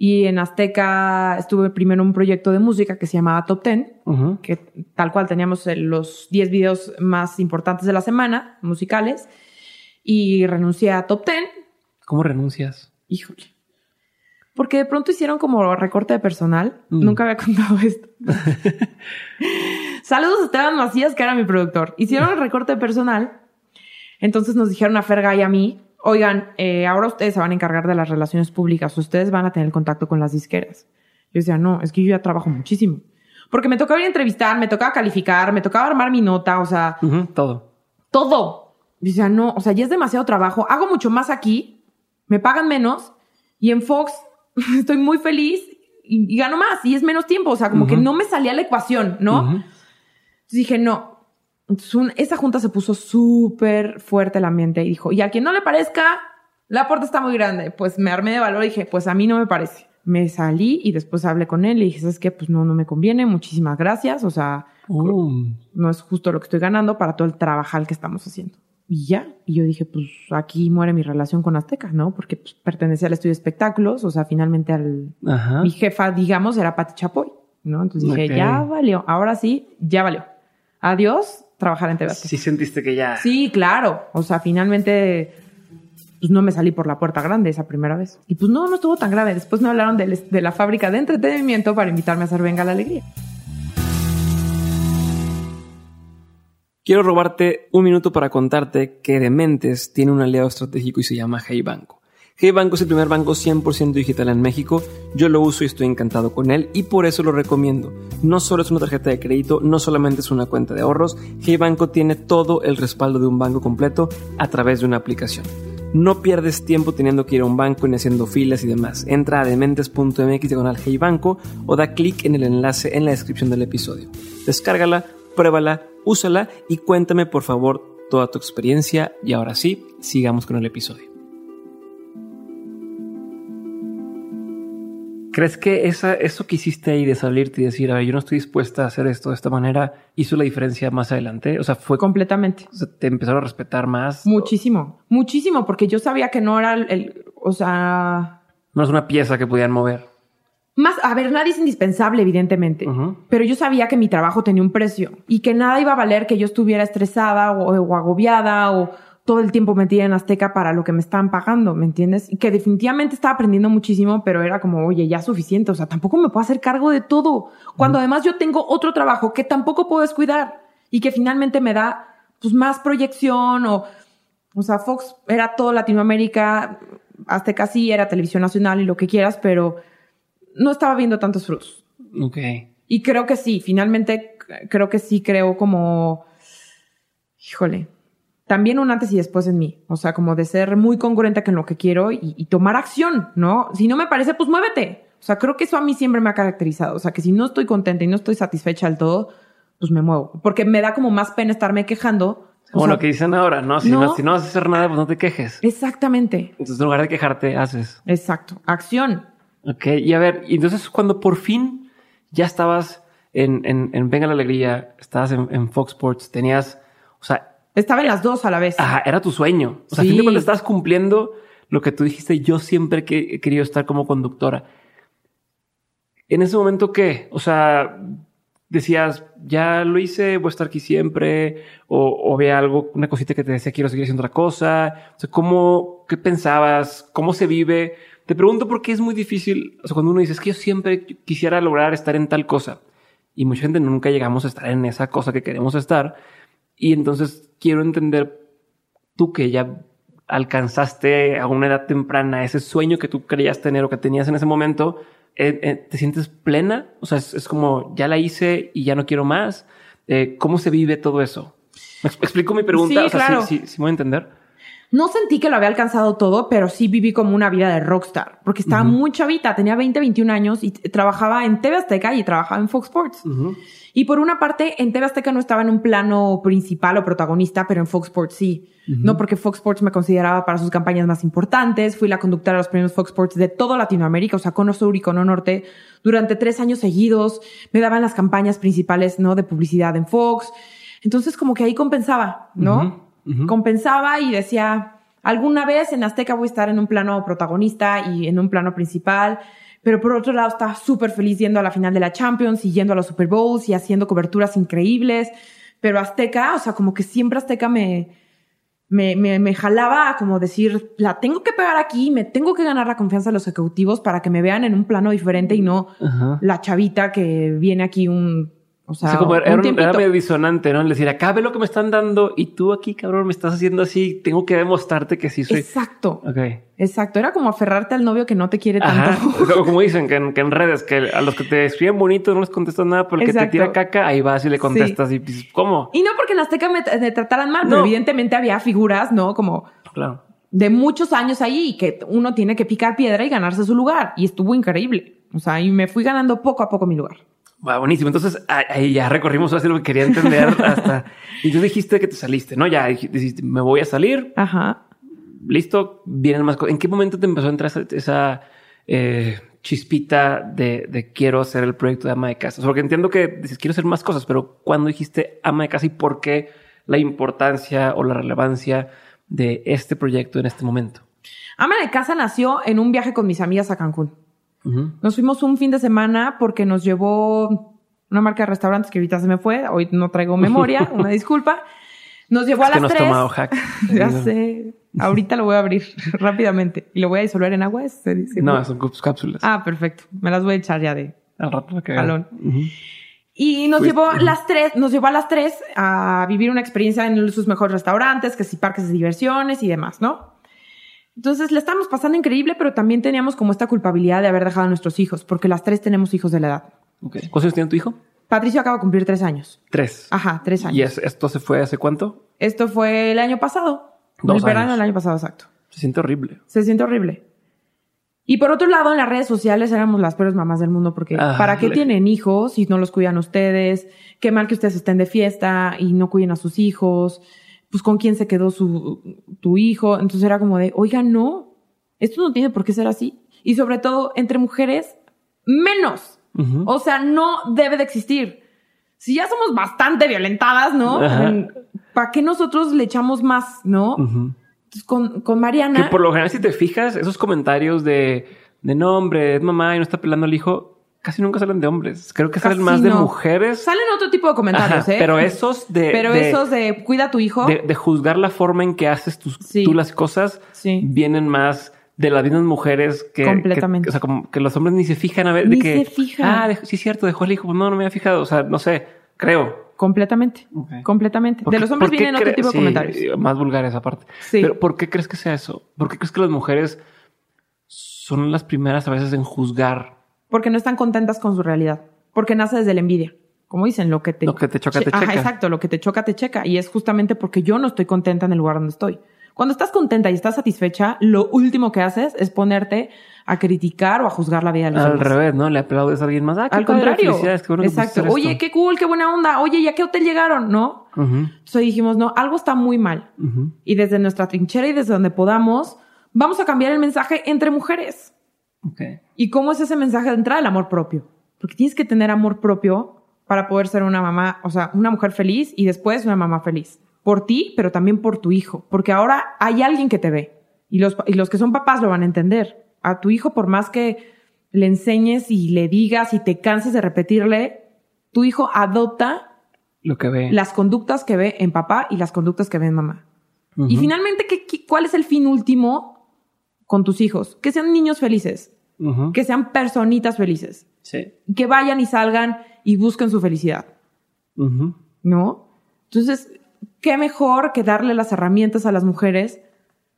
Y en Azteca estuve primero en un proyecto de música que se llamaba Top Ten, que tal cual teníamos los 10 videos más importantes de la semana, musicales, y renuncié a Top Ten. ¿Cómo renuncias? Híjole. Porque de pronto hicieron como recorte de personal. Mm. Nunca había contado *laughs* esto. *laughs* Saludos a Esteban Macías, que era mi productor. Hicieron el recorte de personal. Entonces nos dijeron a Ferga y a mí, oigan, eh, ahora ustedes se van a encargar de las relaciones públicas, ustedes van a tener contacto con las disqueras. Yo decía, no, es que yo ya trabajo muchísimo. Porque me tocaba ir a entrevistar, me tocaba calificar, me tocaba armar mi nota, o sea... todo. Todo. Yo decía, no, o sea, ya es demasiado trabajo. Hago mucho más aquí, me pagan menos y en Fox *laughs* estoy muy feliz y, gano más y es menos tiempo. O sea, como que no me salía la ecuación, ¿no? Entonces dije, no, entonces, esa junta se puso súper fuerte el ambiente y dijo, y a quien no le parezca, la puerta está muy grande. Pues me armé de valor y dije, pues a mí no me parece. Me salí y después hablé con él y dije, ¿sabes qué? Pues no, no me conviene, muchísimas gracias. O sea, oh. no es justo lo que estoy ganando para todo el trabajo que estamos haciendo. Y ya, y yo dije, pues aquí muere mi relación con Azteca, ¿no? Porque pues, pertenecía al estudio de espectáculos, o sea, finalmente al... Mi jefa, digamos, era Pati Chapoy, ¿no? Entonces dije, ya valió, ahora sí, ya valió. Adiós, trabajar en TV Sí sentiste que ya... Sí, claro. O sea, finalmente pues no me salí por la puerta grande esa primera vez. Y pues no, no estuvo tan grave. Después me hablaron de, de la fábrica de entretenimiento para invitarme a hacer Venga la Alegría. Quiero robarte un minuto para contarte que Dementes tiene un aliado estratégico y se llama Hey Banco. Hey Banco es el primer banco 100% digital en México. Yo lo uso y estoy encantado con él y por eso lo recomiendo. No solo es una tarjeta de crédito, no solamente es una cuenta de ahorros, Hey Banco tiene todo el respaldo de un banco completo a través de una aplicación. No pierdes tiempo teniendo que ir a un banco ni haciendo filas y demás. Entra a dementes.mx diagonal Hey Banco o da clic en el enlace en la descripción del episodio. Descárgala, pruébala, úsala y cuéntame por favor toda tu experiencia y ahora sí, sigamos con el episodio. ¿Crees que esa, eso que hiciste ahí de salirte y decir, a ver, yo no estoy dispuesta a hacer esto de esta manera, hizo la diferencia más adelante? O sea, fue completamente. O sea, te empezaron a respetar más. Muchísimo, muchísimo, porque yo sabía que no era el, o sea, no es una pieza que podían mover. Más, a ver, nadie es indispensable, evidentemente, pero yo sabía que mi trabajo tenía un precio y que nada iba a valer que yo estuviera estresada o agobiada o todo el tiempo metida en Azteca para lo que me estaban pagando, ¿me entiendes? Y que definitivamente estaba aprendiendo muchísimo, pero era como, oye, ya es suficiente, o sea, tampoco me puedo hacer cargo de todo, cuando además yo tengo otro trabajo que tampoco puedo descuidar y que finalmente me da pues más proyección o, o sea, Fox era todo Latinoamérica, Azteca sí era televisión nacional y lo que quieras, pero no estaba viendo tantos frutos. Ok. Y creo que sí, finalmente creo que sí creo como, híjole, también un antes y después en mí. O sea, como de ser muy congruente con lo que quiero y, tomar acción, ¿no? Si no me parece, pues muévete. O sea, creo que eso a mí siempre me ha caracterizado. O sea, que si no estoy contenta y no estoy satisfecha del todo, pues me muevo. Porque me da como más pena estarme quejando. Como lo que dicen ahora, ¿no? Si, ¿no? si no vas a hacer nada, pues no te quejes. Exactamente. Entonces, en lugar de quejarte, haces. Exacto. Acción. Ok. Y a ver, y entonces cuando por fin ya estabas en, en, Venga la Alegría, estabas en, en Fox Sports, tenías, o sea, estaba en las dos a la vez. Ajá, era tu sueño. O sea, sí. cuando estás cumpliendo lo que tú dijiste, yo siempre que he querido estar como conductora. En ese momento, ¿qué? O sea, decías, ya lo hice, voy a estar aquí siempre, o, había algo, una cosita que te decía, quiero seguir haciendo otra cosa. O sea, ¿cómo, qué pensabas? ¿Cómo se vive? Te pregunto porque es muy difícil. O sea, cuando uno dice, es que yo siempre quisiera lograr estar en tal cosa. Y mucha gente nunca llegamos a estar en esa cosa que queremos estar. Y entonces quiero entender tú que ya alcanzaste a una edad temprana ese sueño que tú creías tener o que tenías en ese momento, eh, eh, ¿te sientes plena? O sea, es, como, ya la hice y ya no quiero más. Eh, ¿Cómo se vive todo eso? ¿Me explico mi pregunta? Sí, claro. ¿sí, sí, voy a entender? no sentí que lo había alcanzado todo, pero sí viví como una vida de rockstar, porque estaba muy chavita, tenía 20, 21 años y trabajaba en TV Azteca y trabajaba en Fox Sports. Y por una parte, en TV Azteca no estaba en un plano principal o protagonista, pero en Fox Sports sí. No porque Fox Sports me consideraba para sus campañas más importantes. Fui la conductora de los premios Fox Sports de toda Latinoamérica, o sea, Cono Sur y Cono Norte, durante tres años seguidos. Me daban las campañas principales, ¿no? De publicidad en Fox. Entonces, como que ahí compensaba, ¿no? compensaba y decía, alguna vez en Azteca voy a estar en un plano protagonista y en un plano principal, pero por otro lado estaba súper feliz yendo a la final de la Champions y yendo a los Super Bowls y haciendo coberturas increíbles, pero Azteca, o sea, como que siempre Azteca me, me, me, me jalaba a como decir, la tengo que pegar aquí, me tengo que ganar la confianza de los ejecutivos para que me vean en un plano diferente y no la chavita que viene aquí un o sea, como era, medio disonante, ¿no? Le decir, acá ve lo que me están dando y tú aquí, cabrón, me estás haciendo así. Tengo que demostrarte que sí soy. Exacto. Ok. Exacto. Era como aferrarte al novio que no te quiere tanto. como dicen que en, redes, que a los que te escriben bonito no les contestas nada, pero el que te tira caca, ahí vas y le contestas y pues, ¿cómo? Y no porque en Azteca me, me trataran mal, pero evidentemente había figuras, ¿no? Como. Claro. De muchos años ahí y que uno tiene que picar piedra y ganarse su lugar. Y estuvo increíble. O sea, y me fui ganando poco a poco mi lugar. Va, buenísimo. Entonces ahí ya recorrimos lo que quería entender *laughs* hasta. y tú dijiste que te saliste, ¿no? Ya dijiste, me voy a salir. Ajá. Listo, vienen más cosas. ¿En qué momento te empezó a entrar esa, eh, chispita de, quiero hacer el proyecto de ama de casa? Porque entiendo que dices quiero hacer más cosas, pero ¿cuándo dijiste ama de casa y por qué la importancia o la relevancia de este proyecto en este momento? Ama de casa nació en un viaje con mis amigas a Cancún. Nos fuimos un fin de semana porque nos llevó una marca de restaurantes que ahorita se me fue, hoy no traigo memoria, *laughs* una disculpa. Nos llevó a las que tres. Tomado hack. *laughs* ya sé. Ahorita lo voy a abrir *laughs* rápidamente y lo voy a disolver en agua. no, son cápsulas. Ah, perfecto. Me las voy a echar ya de al rato que Y nos llevó a las tres, nos llevó a las tres a vivir una experiencia en sus mejores restaurantes, que si parques de diversiones y demás, ¿no? Entonces le estábamos pasando increíble, pero también teníamos como esta culpabilidad de haber dejado a nuestros hijos, porque las tres tenemos hijos de la edad. Okay. ¿Cuántos años tiene tu hijo? Patricio acaba de cumplir tres años. Tres. Ajá, tres años. ¿Y esto se fue hace cuánto? Esto fue el año pasado. Dos el verano del año pasado, exacto. Se siente horrible. Se siente horrible. Y por otro lado, en las redes sociales éramos las peores mamás del mundo porque ah, ¿para qué tienen hijos si no los cuidan ustedes? Qué mal que ustedes estén de fiesta y no cuiden a sus hijos pues con quién se quedó su, tu hijo. Entonces era como de, oiga, no, esto no tiene por qué ser así. Y sobre todo, entre mujeres, menos. O sea, no debe de existir. Si ya somos bastante violentadas, ¿no? ¿Para qué nosotros le echamos más, no? Entonces, con, con Mariana. Que por lo general, si te fijas, esos comentarios de, de no, hombre, es mamá y no está pelando al hijo, casi nunca salen de hombres. Creo que salen más de mujeres. Salen otro tipo de comentarios, ¿eh? Pero esos de. Pero esos de cuida a tu hijo. De, juzgar la forma en que haces tus, tú las cosas. Vienen más de las mismas mujeres que. Completamente. o sea, como que los hombres ni se fijan a ver. Ni de que, se fijan. Ah, sí, es cierto, dejó el hijo. No, no me había fijado. O sea, no sé, creo. Completamente. Completamente. De los hombres vienen otro tipo de comentarios. Más vulgares aparte. Sí. Pero ¿por qué crees que sea eso? ¿Por qué crees que las mujeres son las primeras a veces en juzgar porque no están contentas con su realidad, porque nace desde la envidia. Como dicen, lo que te, lo que te choca, te checa. exacto, lo que te choca, te checa. Y es justamente porque yo no estoy contenta en el lugar donde estoy. Cuando estás contenta y estás satisfecha, lo último que haces es ponerte a criticar o a juzgar la vida de los Al revés, ¿no? Le aplaudes a alguien más. Ah, Al contrario. Exacto. Oye, qué cool, qué buena onda. Oye, ¿ya qué hotel llegaron? ¿No? Entonces dijimos, no, algo está muy mal. Y desde nuestra trinchera y desde donde podamos, vamos a cambiar el mensaje entre mujeres. ¿Y cómo es ese mensaje de entrada? El amor propio. Porque tienes que tener amor propio para poder ser una mamá, o sea, una mujer feliz y después una mamá feliz. Por ti, pero también por tu hijo. Porque ahora hay alguien que te ve. Y los, y los que son papás lo van a entender. A tu hijo, por más que le enseñes y le digas y te canses de repetirle, tu hijo adopta lo que ve. Las conductas que ve en papá y las conductas que ve en mamá. Y finalmente, ¿qué, cuál es el fin último con tus hijos? Que sean niños felices que sean personitas felices. Sí. Que vayan y salgan y busquen su felicidad. ¿No? Entonces, qué mejor que darle las herramientas a las mujeres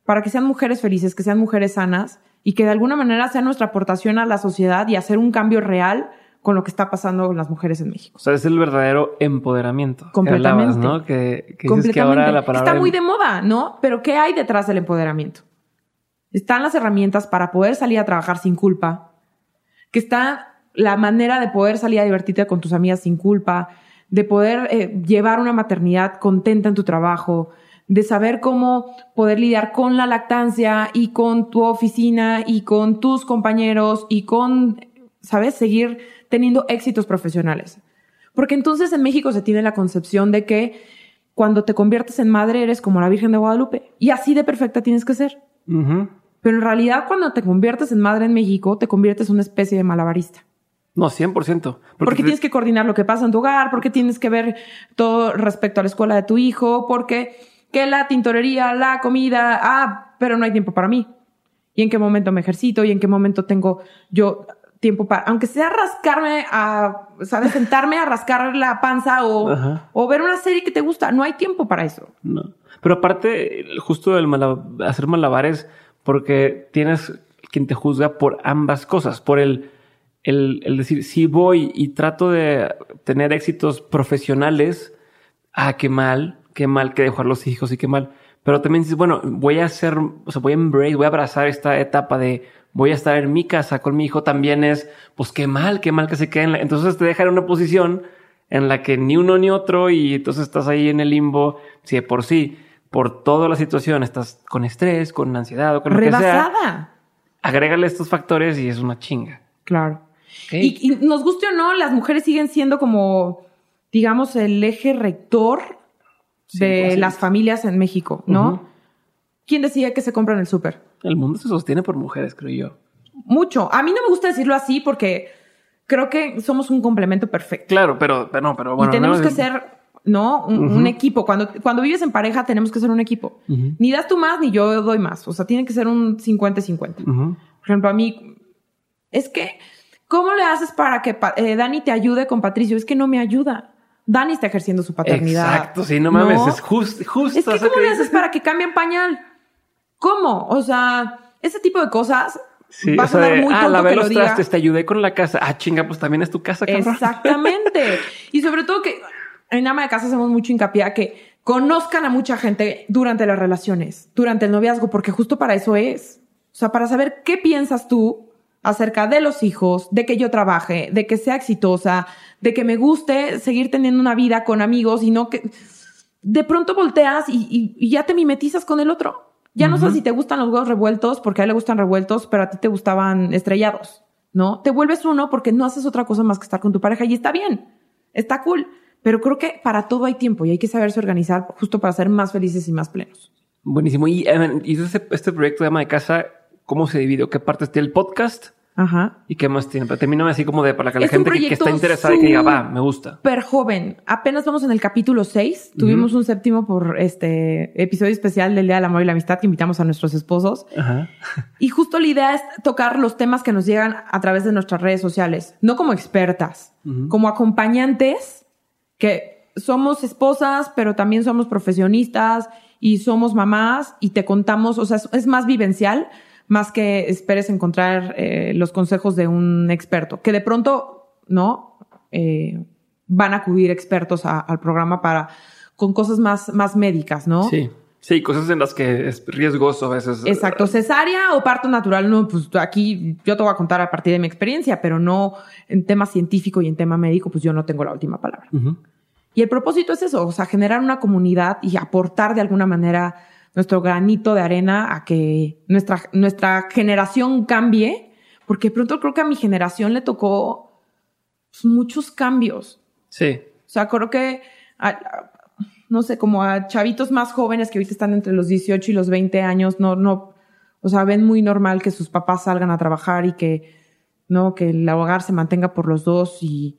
para que sean mujeres felices, que sean mujeres sanas y que de alguna manera sea nuestra aportación a la sociedad y hacer un cambio real con lo que está pasando con las mujeres en México. O sea, es el verdadero empoderamiento. Completamente. ¿no? Que, que, Completamente. que ahora la palabra... Está muy de moda, ¿no? Pero ¿qué hay detrás del empoderamiento? Están las herramientas para poder salir a trabajar sin culpa, que está la manera de poder salir a divertirte con tus amigas sin culpa, de poder eh, llevar una maternidad contenta en tu trabajo, de saber cómo poder lidiar con la lactancia y con tu oficina y con tus compañeros y con, ¿sabes? Seguir teniendo éxitos profesionales. Porque entonces en México se tiene la concepción de que cuando te conviertes en madre eres como la Virgen de Guadalupe y así de perfecta tienes que ser. Pero en realidad cuando te conviertes en madre en México, te conviertes en una especie de malabarista. No, 100%. Porque, te- tienes que coordinar lo que pasa en tu hogar, porque tienes que ver todo respecto a la escuela de tu hijo, porque que la tintorería, la comida, ah, pero no hay tiempo para mí. ¿Y en qué momento me ejercito? ¿Y en qué momento tengo yo tiempo para, aunque sea rascarme a, ¿sabes? Sentarme a rascar la panza o, Ajá. o ver una serie que te gusta. No hay tiempo para eso. No. Pero aparte, justo el mala- hacer malabares, porque tienes quien te juzga por ambas cosas, por el, el, el decir, si voy y trato de tener éxitos profesionales, ah, qué mal, qué mal que dejar los hijos y qué mal. Pero también dices, bueno, voy a hacer, o sea, voy a embrace, voy a abrazar esta etapa de voy a estar en mi casa con mi hijo también es, pues qué mal, qué mal que se quede. Entonces te deja en una posición en la que ni uno ni otro y entonces estás ahí en el limbo, si de por sí, por toda la situación estás con estrés, con ansiedad o con lo que sea, Rebasada. agrégale estos factores y es una chinga. Claro. Y, y nos guste o no, las mujeres siguen siendo como, digamos, el eje rector de 100%. las familias en México, ¿no? ¿Quién decide que se compra en el súper? El mundo se sostiene por mujeres, creo yo. Mucho. A mí no me gusta decirlo así porque creo que somos un complemento perfecto. Claro, pero, pero no, pero bueno. y tenemos no, que ser, ¿no? Un, equipo. Cuando, cuando vives en pareja, tenemos que ser un equipo. Ni das tú más, ni yo doy más. O sea, tiene que ser un 50-50. Ujú. Por ejemplo, a mí, es que, ¿cómo le haces para que eh, Dani te ayude con Patricio? Es que no me ayuda. Dani está ejerciendo su paternidad. Exacto, sí, no mames, es just- justo. Es que, ¿cómo le haces para que cambien pañal? ¿Cómo? O sea, ese tipo de cosas Sí, va o a sonar muy ah, tonto que lo los diga. trastes, te ayudé con la casa. Ah, chinga, pues también es tu casa, cabrón. Exactamente. *laughs* y sobre todo que en ama de casa hacemos mucho hincapié a que conozcan a mucha gente durante las relaciones, durante el noviazgo, porque justo para eso es. O sea, para saber qué piensas tú acerca de los hijos, de que yo trabaje, de que sea exitosa, de que me guste seguir teniendo una vida con amigos y no que de pronto volteas y, y- y ya te mimetizas con el otro. Ya no sé si te gustan los huevos revueltos porque a él le gustan revueltos, pero a ti te gustaban estrellados, ¿no? Te vuelves uno porque no haces otra cosa más que estar con tu pareja y está bien, está cool. Pero creo que para todo hay tiempo y hay que saberse organizar justo para ser más felices y más plenos. Buenísimo. Y, eh, y este, este proyecto de ama de casa, ¿cómo se divide? ¿Qué partes tiene el podcast? Ajá. ¿Y qué más tiene? Termíname así como de para que la Es gente que, que está interesada y que diga, va, me gusta. Súper joven. Apenas vamos en el capítulo 6. Tuvimos un séptimo por este episodio especial del Día del Amor y la Amistad que invitamos a nuestros esposos. Ajá. Y justo la idea es tocar los temas que nos llegan a través de nuestras redes sociales, no como expertas, como acompañantes, que somos esposas, pero también somos profesionistas y somos mamás y te contamos, o sea, es, más vivencial, más que esperes encontrar eh, los consejos de un experto, que de pronto, ¿no? Eh, van a acudir expertos a- al programa para, con cosas más, más médicas, ¿no? Sí. Sí, cosas en las que es riesgoso a veces. Exacto, cesárea o parto natural, no, pues aquí yo te voy a contar a partir de mi experiencia, pero no en tema científico y en tema médico, pues yo no tengo la última palabra. Ujú. Y el propósito es eso, o sea, generar una comunidad y aportar de alguna manera nuestro granito de arena a que nuestra, nuestra generación cambie, porque pronto creo que a mi generación le tocó pues, muchos cambios. Sí. O sea, creo que, a- a- no sé, como a chavitos más jóvenes que ahorita están entre los 18 y los 20 años, no, no, o sea, ven muy normal que sus papás salgan a trabajar y que, no, que el hogar se mantenga por los dos y,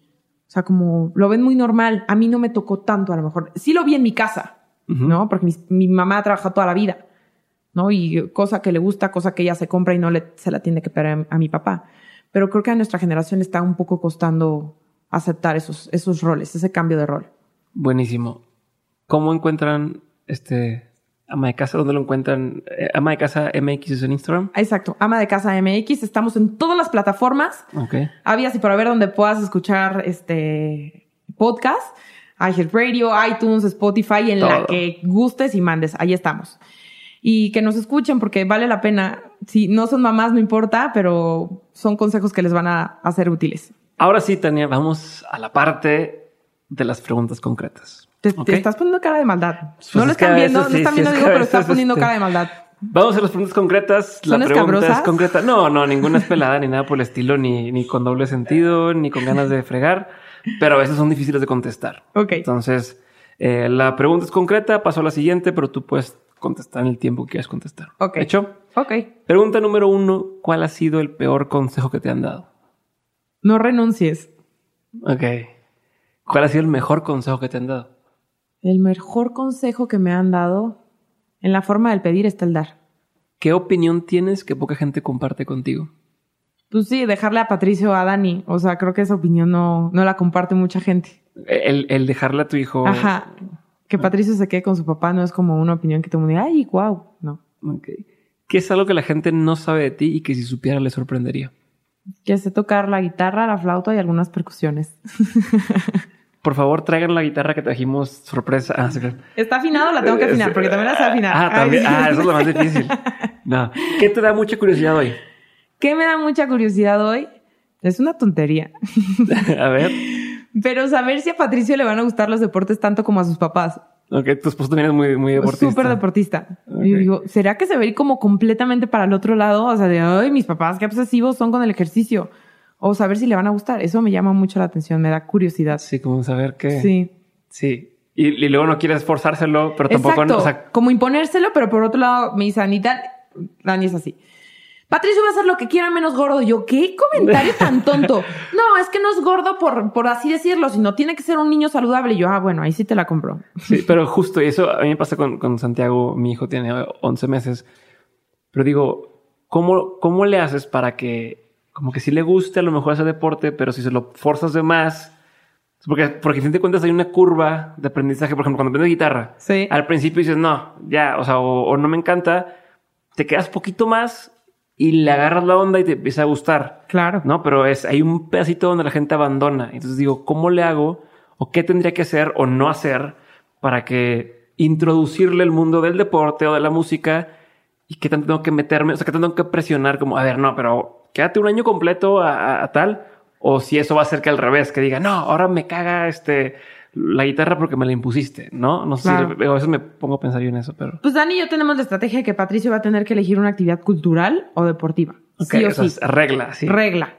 sea, como lo ven muy normal. A mí no me tocó tanto, a lo mejor. Sí lo vi en mi casa. ¿no? Porque mi, mi mamá ha trabajado toda la vida, ¿no? Y cosa que le gusta, cosa que ella se compra y no le, se la tiene que pagar a mi papá. Pero creo que a nuestra generación está un poco costando aceptar esos, esos roles, ese cambio de rol. Buenísimo. ¿Cómo encuentran este Ama de Casa, ¿dónde lo encuentran? Eh, Ama de Casa MX es en Instagram. Exacto, Ama de Casa MX. Estamos en todas las plataformas. Ok. Había así para ver donde puedas escuchar este podcast. Radio, iTunes, Spotify, en la que gustes y mandes. Ahí estamos. Y que nos escuchen porque vale la pena. Si no son mamás, no importa, pero son consejos que les van a, ser útiles. Ahora sí, Tania, vamos a la parte de las preguntas concretas. Te, estás poniendo cara de maldad. Pues no lo están viendo, veces no sí, están sí, viendo, digo, pero estás poniendo cara de maldad. Vamos a las preguntas concretas. La ¿Son pregunta escabrosas? es concreta. No, no, ninguna es pelada, ni nada por el estilo, ni, ni con doble sentido, ni con ganas de fregar, pero a veces son difíciles de contestar. Ok. Entonces, eh, la pregunta es concreta, paso a la siguiente, pero tú puedes contestar en el tiempo que quieras contestar. Ok. ¿Hecho? Ok. Pregunta número uno, ¿cuál ha sido el peor consejo que te han dado? No renuncies. Ok. ¿Cuál ha sido el mejor consejo que te han dado? El mejor consejo que me han dado en la forma del pedir está el dar. ¿Qué opinión tienes que poca gente comparte contigo? Pues sí, dejarle a Patricio o a Dani. O sea, creo que esa opinión no, no la comparte mucha gente. El, el dejarle a tu hijo. Ajá. Que Patricio se quede con su papá no es como una opinión que todo el mundo diga, ay, wow. No. Ok. ¿Qué es algo que la gente no sabe de ti y que si supiera le sorprendería? Que sé tocar la guitarra, la flauta y algunas percusiones. *laughs* Por favor, traigan la guitarra que trajimos sorpresa. Ah, sí. ¿Está afinado? La tengo que afinar, porque también la sé afinar. Ah, también. Ah, eso es lo más difícil. *laughs* No. ¿Qué te da mucha curiosidad hoy? ¿Qué me da mucha curiosidad hoy? Es una tontería. *laughs* A ver. Pero saber si a Patricio le van a gustar los deportes tanto como a sus papás. Ok, tu esposo también es muy, muy deportista. Súper deportista. Y yo digo, ¿será que se ir como completamente para el otro lado? O sea, de, ay, mis papás, qué obsesivos son con el ejercicio. O saber si le van a gustar. Eso me llama mucho la atención, me da curiosidad. Sí, como saber que. Sí. Sí. Y, y luego no quieres forzárselo, pero tampoco. Exacto. O sea, Como imponérselo, pero por otro lado, mi sanita, Dani es así. Patricio va a hacer lo que quiera menos gordo. Yo, ¿qué comentario tan tonto? *laughs* No, es que no es gordo por, por así decirlo, sino tiene que ser un niño saludable. Y yo, ah, bueno, ahí sí te la compro. Sí, *laughs* pero justo, y eso a mí me pasa con, con Santiago, mi hijo tiene 11 meses. Pero digo, ¿cómo, ¿cómo le haces para que, como que sí le guste a lo mejor ese deporte, pero si se lo forzas de más? Porque, porque a fin de cuentas hay una curva de aprendizaje. Por ejemplo, cuando aprendes guitarra, Sí. al principio dices, no, ya, o sea, o, o no me encanta, te quedas poquito más y le agarras la onda y te empieza a gustar. Claro. No, pero es, hay un pedacito donde la gente abandona. Entonces digo, ¿cómo le hago? ¿O qué tendría que hacer o no hacer para que introducirle el mundo del deporte o de la música? ¿Y qué tanto tengo que meterme? O sea, ¿qué tanto tengo que presionar? Como, a ver, no, pero quédate un año completo a, a- a tal. O si eso va a ser que al revés, que diga, no, ahora me caga este la guitarra porque me la impusiste, ¿no? No sé Claro. si a veces me pongo a pensar yo en eso, pero... Pues Dani y yo tenemos la estrategia de que Patricio va a tener que elegir una actividad cultural o deportiva. Sí o sí. es regla, sí. Regla.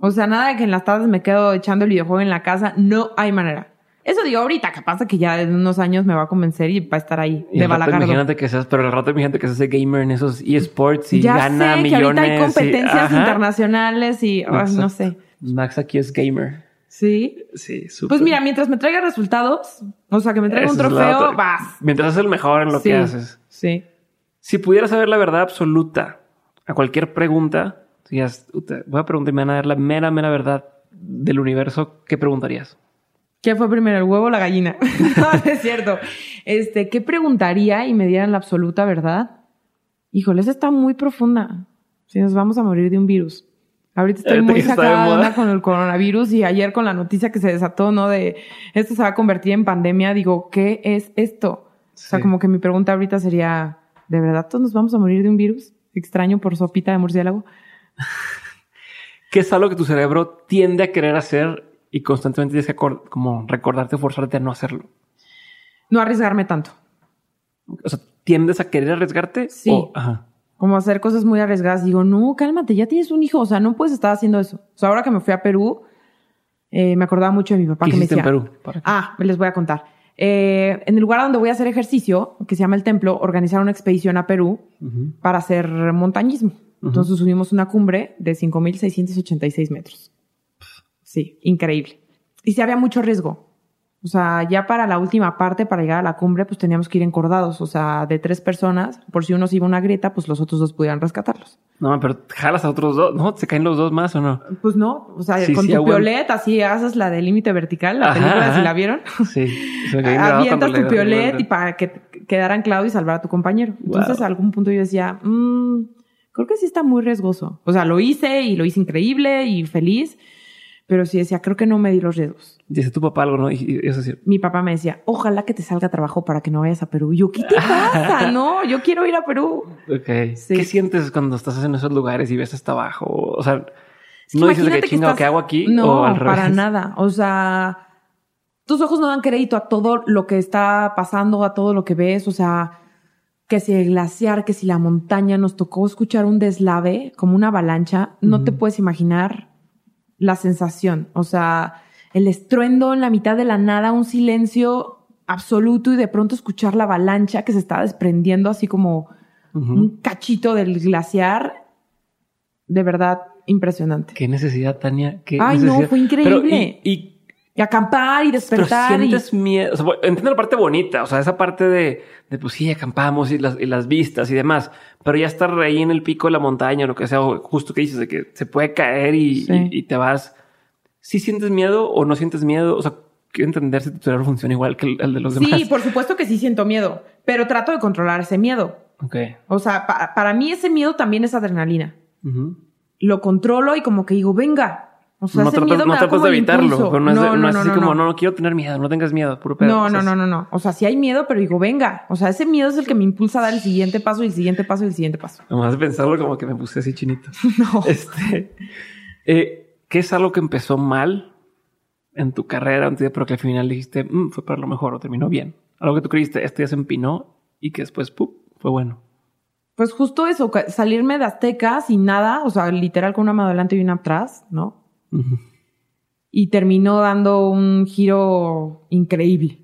O sea, nada de que en las tardes me quedo echando el videojuego en la casa. No hay manera. Eso digo ahorita, que pasa que ya en unos años me va a convencer y va a estar ahí Y de balagardo. imagínate que seas, pero al rato imagínate que seas ese gamer en esos eSports y ya gana sé que millones. ahorita hay competencias internacionales y no sé. Max aquí es gamer. Sí. Sí, súper. Pues mira, mientras me traiga resultados, o sea, que me traiga un trofeo, vas. Mientras haces el mejor en lo sí. que haces. Sí. Si pudieras saber la verdad absoluta a cualquier pregunta, si "Uta, voy a preguntar y me van a dar la mera, mera verdad del universo, ¿qué preguntarías? ¿Qué fue primero, el huevo o la gallina? *laughs* no, es cierto. Este, ¿qué preguntaría y me dieran la absoluta verdad? Híjole, esa está muy profunda. Si nos vamos a morir de un virus. Ahorita estoy Ahorita muy sacada con el coronavirus y ayer con la noticia que se desató, ¿no? De esto se va a convertir en pandemia. Digo, ¿qué es esto? O sea, como que mi pregunta ahorita sería, ¿de verdad todos nos vamos a morir de un virus? Extraño por sopita de murciélago. *laughs* ¿Qué es algo que tu cerebro tiende a querer hacer y constantemente tienes que como recordarte forzarte a no hacerlo? No arriesgarme tanto. O sea, ¿tiendes a querer arriesgarte? Sí. O- ajá. como hacer cosas muy arriesgadas. Digo, no, cálmate, ya tienes un hijo, o sea, no puedes estar haciendo eso. O sea, ahora que me fui a Perú, eh, me acordaba mucho de mi papá ¿Qué que me hiciste decía. en Perú? Ah, les voy a contar. Eh, en el lugar donde voy a hacer ejercicio, que se llama el templo, organizaron una expedición a Perú para hacer montañismo. Entonces subimos una cumbre de 5.686 metros. Sí, increíble. Y sí había mucho riesgo. O sea, ya para la última parte, para llegar a la cumbre, pues teníamos que ir encordados. O sea, de tres personas, por si uno se iba a una grieta, pues los otros dos pudieran rescatarlos. No, pero jalas a otros dos, ¿no? ¿Se caen los dos más o no? Pues no. O sea, con tu piolet, así haces la de límite vertical, la película, si la vieron. Sí. Avientas tu piolet y para que quedara anclado y salvar a tu compañero. Entonces, a algún punto yo decía, mmm, creo que sí está muy riesgoso. O sea, lo hice y lo hice increíble y feliz pero sí decía, creo que no me di los riesgos. Dice tu papá algo, ¿no? Y, eso es Mi papá me decía, ojalá que te salga trabajo para que no vayas a Perú. Y yo, ¿qué te pasa? *laughs* no, yo quiero ir a Perú. Ok. ¿Qué sientes cuando estás en esos lugares y ves hasta abajo? O sea, no dices de que chingo, ¿qué hago aquí? No, para nada. O sea, tus ojos no dan crédito a todo lo que está pasando, a todo lo que ves. O sea, que si el glaciar, que si la montaña, nos tocó escuchar un deslave como una avalancha. No te puedes imaginar la sensación, o sea, el estruendo en la mitad de la nada, un silencio absoluto y de pronto escuchar la avalancha que se está desprendiendo así como un cachito del glaciar. De verdad, impresionante. Qué necesidad, Tania. Qué Ay, no, fue increíble. y, acampar y despertar. Pero sientes miedo. entiendo la parte bonita, o sea, esa parte de, de pues sí, acampamos y las, y las vistas y demás. Pero ya estar ahí en el pico de la montaña o lo que sea, justo que dices de que se puede caer y, y, te vas. ¿Sí sientes miedo o no sientes miedo? O sea, quiero entender si tu cerebro funciona igual que el, de los demás. Sí, por supuesto que sí siento miedo, pero trato de controlar ese miedo. Ok. O sea, para mí ese miedo también es adrenalina. Lo controlo y como que digo, venga, o sea, no ese miedo no tratas de evitarlo, no, es, no, no, es así como, no, no quiero tener miedo, no tengas miedo, puro pedo. No, no, no, no, no. O sea, sí hay miedo, pero digo, venga. O sea, ese miedo es el que me impulsa a dar el siguiente paso, y el siguiente paso, y el siguiente paso. Nomás de pensarlo como que me puse así chinito. *laughs* no. *laughs* Este, eh, ¿qué es algo que empezó mal en tu carrera, pero que al final dijiste, mm, fue para lo mejor o terminó bien? Algo que tú creíste, esto ya se empinó y que después, ¡pup! fue bueno. Pues justo eso, salirme de Azteca sin nada, o sea, literal con una mano adelante y una atrás, ¿no? Y terminó dando un giro increíble.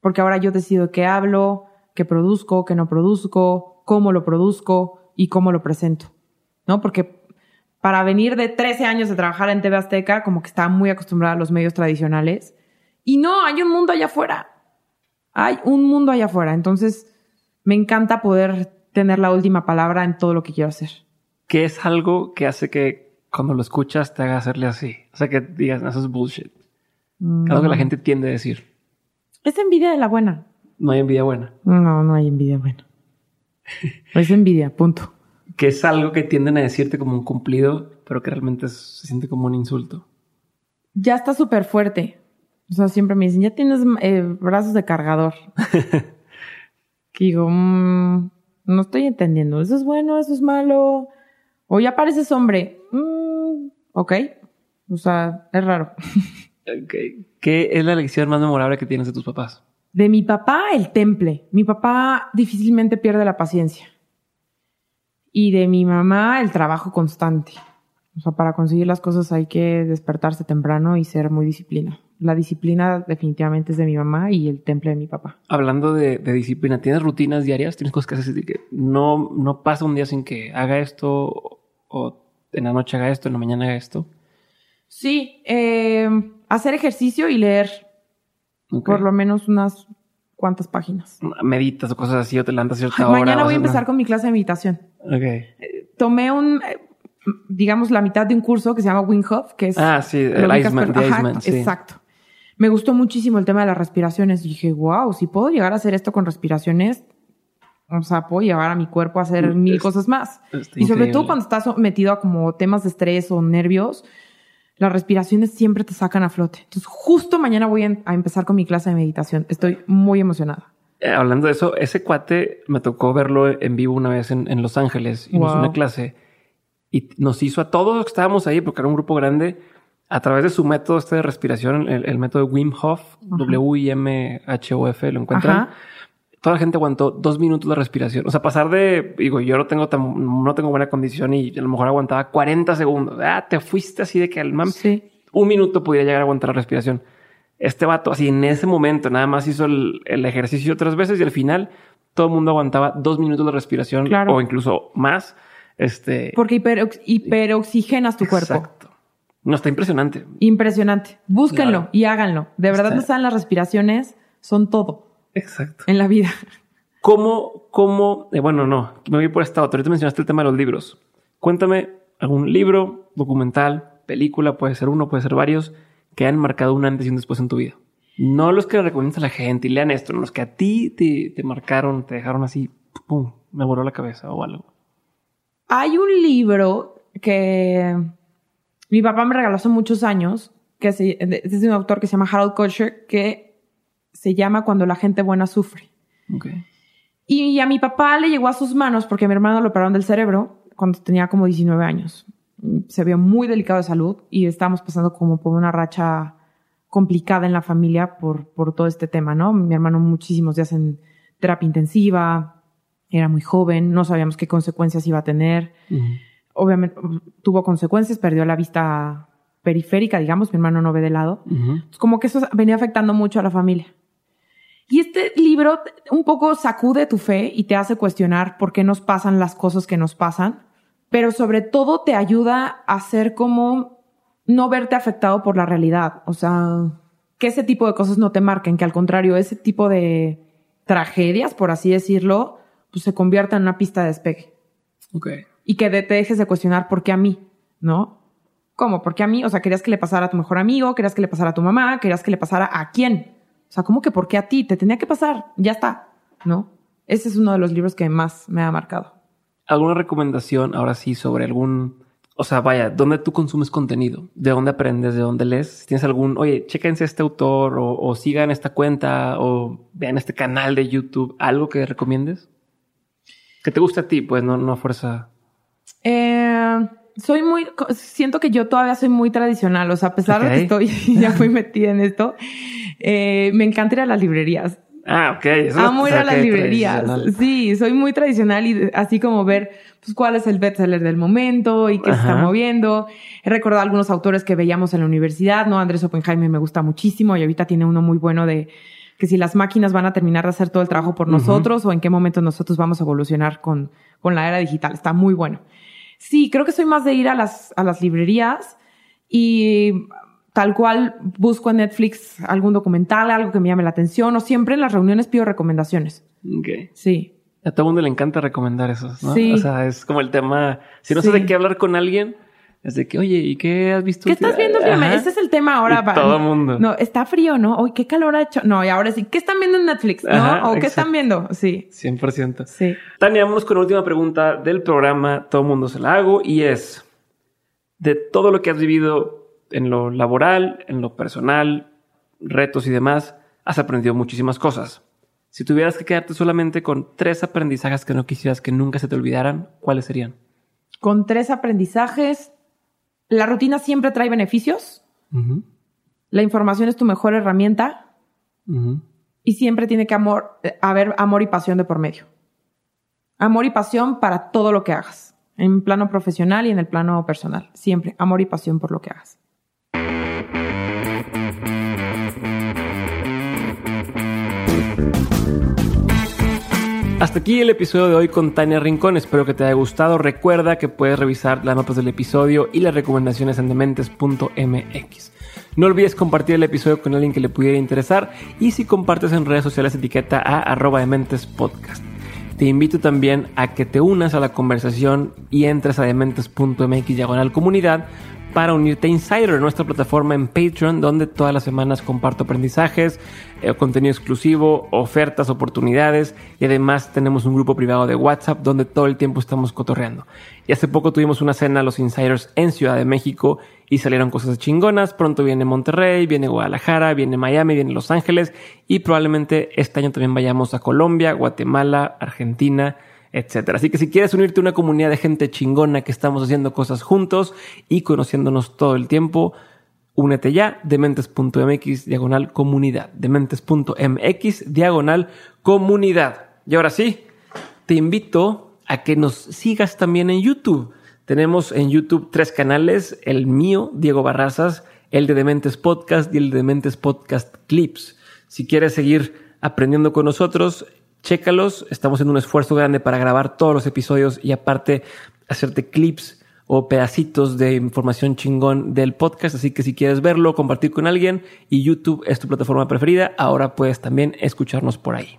Porque ahora yo decido qué hablo, qué produzco, qué no produzco, cómo lo produzco y cómo lo presento. ¿No? Porque para venir de 13 años de trabajar en TV Azteca, como que estaba muy acostumbrada a los medios tradicionales. Y no, hay un mundo allá afuera. Hay un mundo allá afuera. Entonces, me encanta poder tener la última palabra en todo lo que quiero hacer. ¿Qué es algo que hace que cuando lo escuchas te haga hacerle así. O sea, que digas, eso es bullshit. Algo que la gente tiende a decir. Es envidia de la buena. No hay envidia buena. No, no hay envidia buena. es envidia, punto. Que es algo que tienden a decirte como un cumplido, pero que realmente se siente como un insulto. Ya está súper fuerte. O sea, siempre me dicen, ya tienes eh, brazos de cargador. *laughs* que digo, mm, no estoy entendiendo. Eso es bueno, eso es malo. O ya pareces hombre. Mm, ok. O sea, es raro. ¿Qué es la lección más memorable que tienes de tus papás? De mi papá, el temple. Mi papá difícilmente pierde la paciencia. Y de mi mamá, el trabajo constante. O sea, para conseguir las cosas hay que despertarse temprano y ser muy disciplina. La disciplina definitivamente es de mi mamá y el temple de mi papá. Hablando de, disciplina, ¿tienes rutinas diarias? ¿Tienes cosas que haces que no, no pasa un día sin que haga esto o en la noche haga esto, en la mañana haga esto? Sí, eh, hacer ejercicio y leer por lo menos unas cuantas páginas. Meditas o cosas así o te levantas cierta hora. Mañana voy a empezar con mi clase de meditación. Ok. Eh, tomé un, eh, digamos, la mitad de un curso que se llama Wing Hof, que es... Ah, sí, el Iceman, Exacto. Me gustó muchísimo el tema de las respiraciones. dije, wow, si puedo llegar a hacer esto con respiraciones, o sea, puedo llevar a mi cuerpo a hacer mil cosas más. Y sobre todo cuando estás metido a como temas de estrés o nervios, las respiraciones siempre te sacan a flote. Entonces, justo mañana voy a empezar con mi clase de meditación. Estoy muy emocionada. Eh, hablando de eso, ese cuate me tocó verlo en vivo una vez en, Los Ángeles y nos hizo una clase y nos hizo a todos los que estábamos ahí, porque era un grupo grande, a través de su método este de respiración, el, método Wim Hof, W-I-M-H-O-F, lo encuentran toda la gente aguantó dos minutos de respiración. O sea, pasar de, digo, yo no tengo tan, no tengo buena condición y a lo mejor aguantaba 40 segundos. Ah, te fuiste así de que al mam, un minuto podía llegar a aguantar la respiración. Este vato, así en ese momento, nada más hizo el, ejercicio tres veces y al final todo el mundo aguantaba dos minutos de respiración o incluso más. Este, porque hiper, hiperoxigenas tu cuerpo. Exacto. No, está impresionante. Impresionante. Búsquenlo y háganlo. De verdad no saben las respiraciones, son todo. Exacto. En la vida. ¿Cómo, cómo, eh, bueno, no, me voy por esta otra. Ahorita mencionaste el tema de los libros. Cuéntame algún libro, documental, película, puede ser uno, puede ser varios, que han marcado un antes y un después en tu vida. No los que le recomiendas a la gente y lean esto, no los que a ti te, te marcaron, te dejaron así, pum, me voló la cabeza o algo. Hay un libro que mi papá me regaló hace muchos años, que es de un autor que se llama Harold Kosher, que se llama Cuando la gente buena sufre. Okay. Y a mi papá le llegó a sus manos porque a mi hermano lo operaron del cerebro cuando tenía como 19 años. Se vio muy delicado de salud y estábamos pasando como por una racha complicada en la familia por, por todo este tema, ¿no? Mi hermano muchísimos días en terapia intensiva, era muy joven, no sabíamos qué consecuencias iba a tener. Obviamente tuvo consecuencias, perdió la vista periférica, digamos, mi hermano no ve de lado. Como que eso venía afectando mucho a la familia. Y este libro un poco sacude tu fe y te hace cuestionar por qué nos pasan las cosas que nos pasan, pero sobre todo te ayuda a ser como no verte afectado por la realidad. O sea, que ese tipo de cosas no te marquen, que al contrario, ese tipo de tragedias, por así decirlo, pues se convierta en una pista de despegue. Ok. Y que te dejes de cuestionar por qué a mí, ¿no? ¿Cómo? ¿Por qué a mí? O sea, querías que le pasara a tu mejor amigo, querías que le pasara a tu mamá, querías que le pasara a quién. O sea, ¿cómo que por qué a ti? Te tenía que pasar, ya está, ¿no? Ese es uno de los libros que más me ha marcado. ¿Alguna recomendación ahora sí sobre algún, o sea, vaya, dónde tú consumes contenido? ¿De dónde aprendes? ¿De dónde lees? Si tienes algún, oye, chéquense este autor o, sigan esta cuenta o vean este canal de YouTube, algo que recomiendes? Que te guste a ti, pues no, no a fuerza. Eh, soy muy, siento que yo todavía soy muy tradicional, o sea, a pesar de que estoy *laughs* ya fui metida en esto, eh, me encanta ir a las librerías. Ah, ok. Eso Amo ir a las librerías. Sí, soy muy tradicional y así como ver pues, cuál es el bestseller del momento y qué se está moviendo. He recordado algunos autores que veíamos en la universidad, ¿no? Andrés Oppenheimer me gusta muchísimo y ahorita tiene uno muy bueno de que si las máquinas van a terminar de hacer todo el trabajo por nosotros o en qué momento nosotros vamos a evolucionar con, con la era digital. Está muy bueno. Sí, creo que soy más de ir a las, a las librerías y tal cual busco en Netflix algún documental, algo que me llame la atención, o siempre en las reuniones pido recomendaciones. Ok. Sí. A todo el mundo le encanta recomendar eso, ¿no? Sí. O sea, es como el tema, si no sé de qué hablar con alguien, es de que, oye, ¿y qué has visto? ¿Qué estás viendo Ese es el tema ahora. para todo el mundo. No, está frío, ¿no? Hoy, ¿qué calor ha hecho? No, y ahora sí, ¿qué están viendo en Netflix? ¿No? ¿O qué están viendo? Sí. 100%. Sí. Tania, vamos con la última pregunta del programa. Todo el mundo se la hago y es, de todo lo que has vivido en lo laboral, en lo personal, retos y demás, has aprendido muchísimas cosas. Si tuvieras que quedarte solamente con tres aprendizajes que no quisieras que nunca se te olvidaran, ¿cuáles serían? Con tres aprendizajes, la rutina siempre trae beneficios. La información es tu mejor herramienta. Y siempre tiene que eh, haber amor y pasión de por medio. Amor y pasión para todo lo que hagas. En plano profesional y en el plano personal. Siempre amor y pasión por lo que hagas. Aquí el episodio de hoy con Tania Rincón. Espero que te haya gustado. Recuerda que puedes revisar las notas del episodio y las recomendaciones en dementes.mx. No olvides compartir el episodio con alguien que le pudiera interesar y si compartes en redes sociales etiqueta a arroba dementespodcast. Te invito también a que te unas a la conversación y entres a dementes.mx diagonal comunidad para unirte a Insider, nuestra plataforma en Patreon, donde todas las semanas comparto aprendizajes, eh, contenido exclusivo, ofertas, oportunidades y además tenemos un grupo privado de WhatsApp donde todo el tiempo estamos cotorreando. Y hace poco tuvimos una cena los Insiders en Ciudad de México y salieron cosas chingonas. Pronto viene Monterrey, viene Guadalajara, viene Miami, viene Los Ángeles y probablemente este año también vayamos a Colombia, Guatemala, Argentina etcétera. Así que si quieres unirte a una comunidad de gente chingona que estamos haciendo cosas juntos y conociéndonos todo el tiempo, únete ya, dementes.mx diagonal comunidad, dementes.mx diagonal comunidad. Y ahora sí, te invito a que nos sigas también en YouTube. Tenemos en YouTube tres canales, el mío, Diego Barrazas, el de Dementes Podcast y el de Dementes Podcast Clips. Si quieres seguir aprendiendo con nosotros, chécalos. Estamos en un esfuerzo grande para grabar todos los episodios y aparte hacerte clips o pedacitos de información chingón del podcast. Así que si quieres verlo, compartir con alguien y YouTube es tu plataforma preferida, ahora puedes también escucharnos por ahí.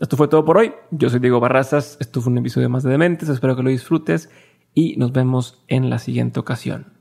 Esto fue todo por hoy. Yo soy Diego Barrazas. Esto fue un episodio más de Dementes. Espero que lo disfrutes y nos vemos en la siguiente ocasión.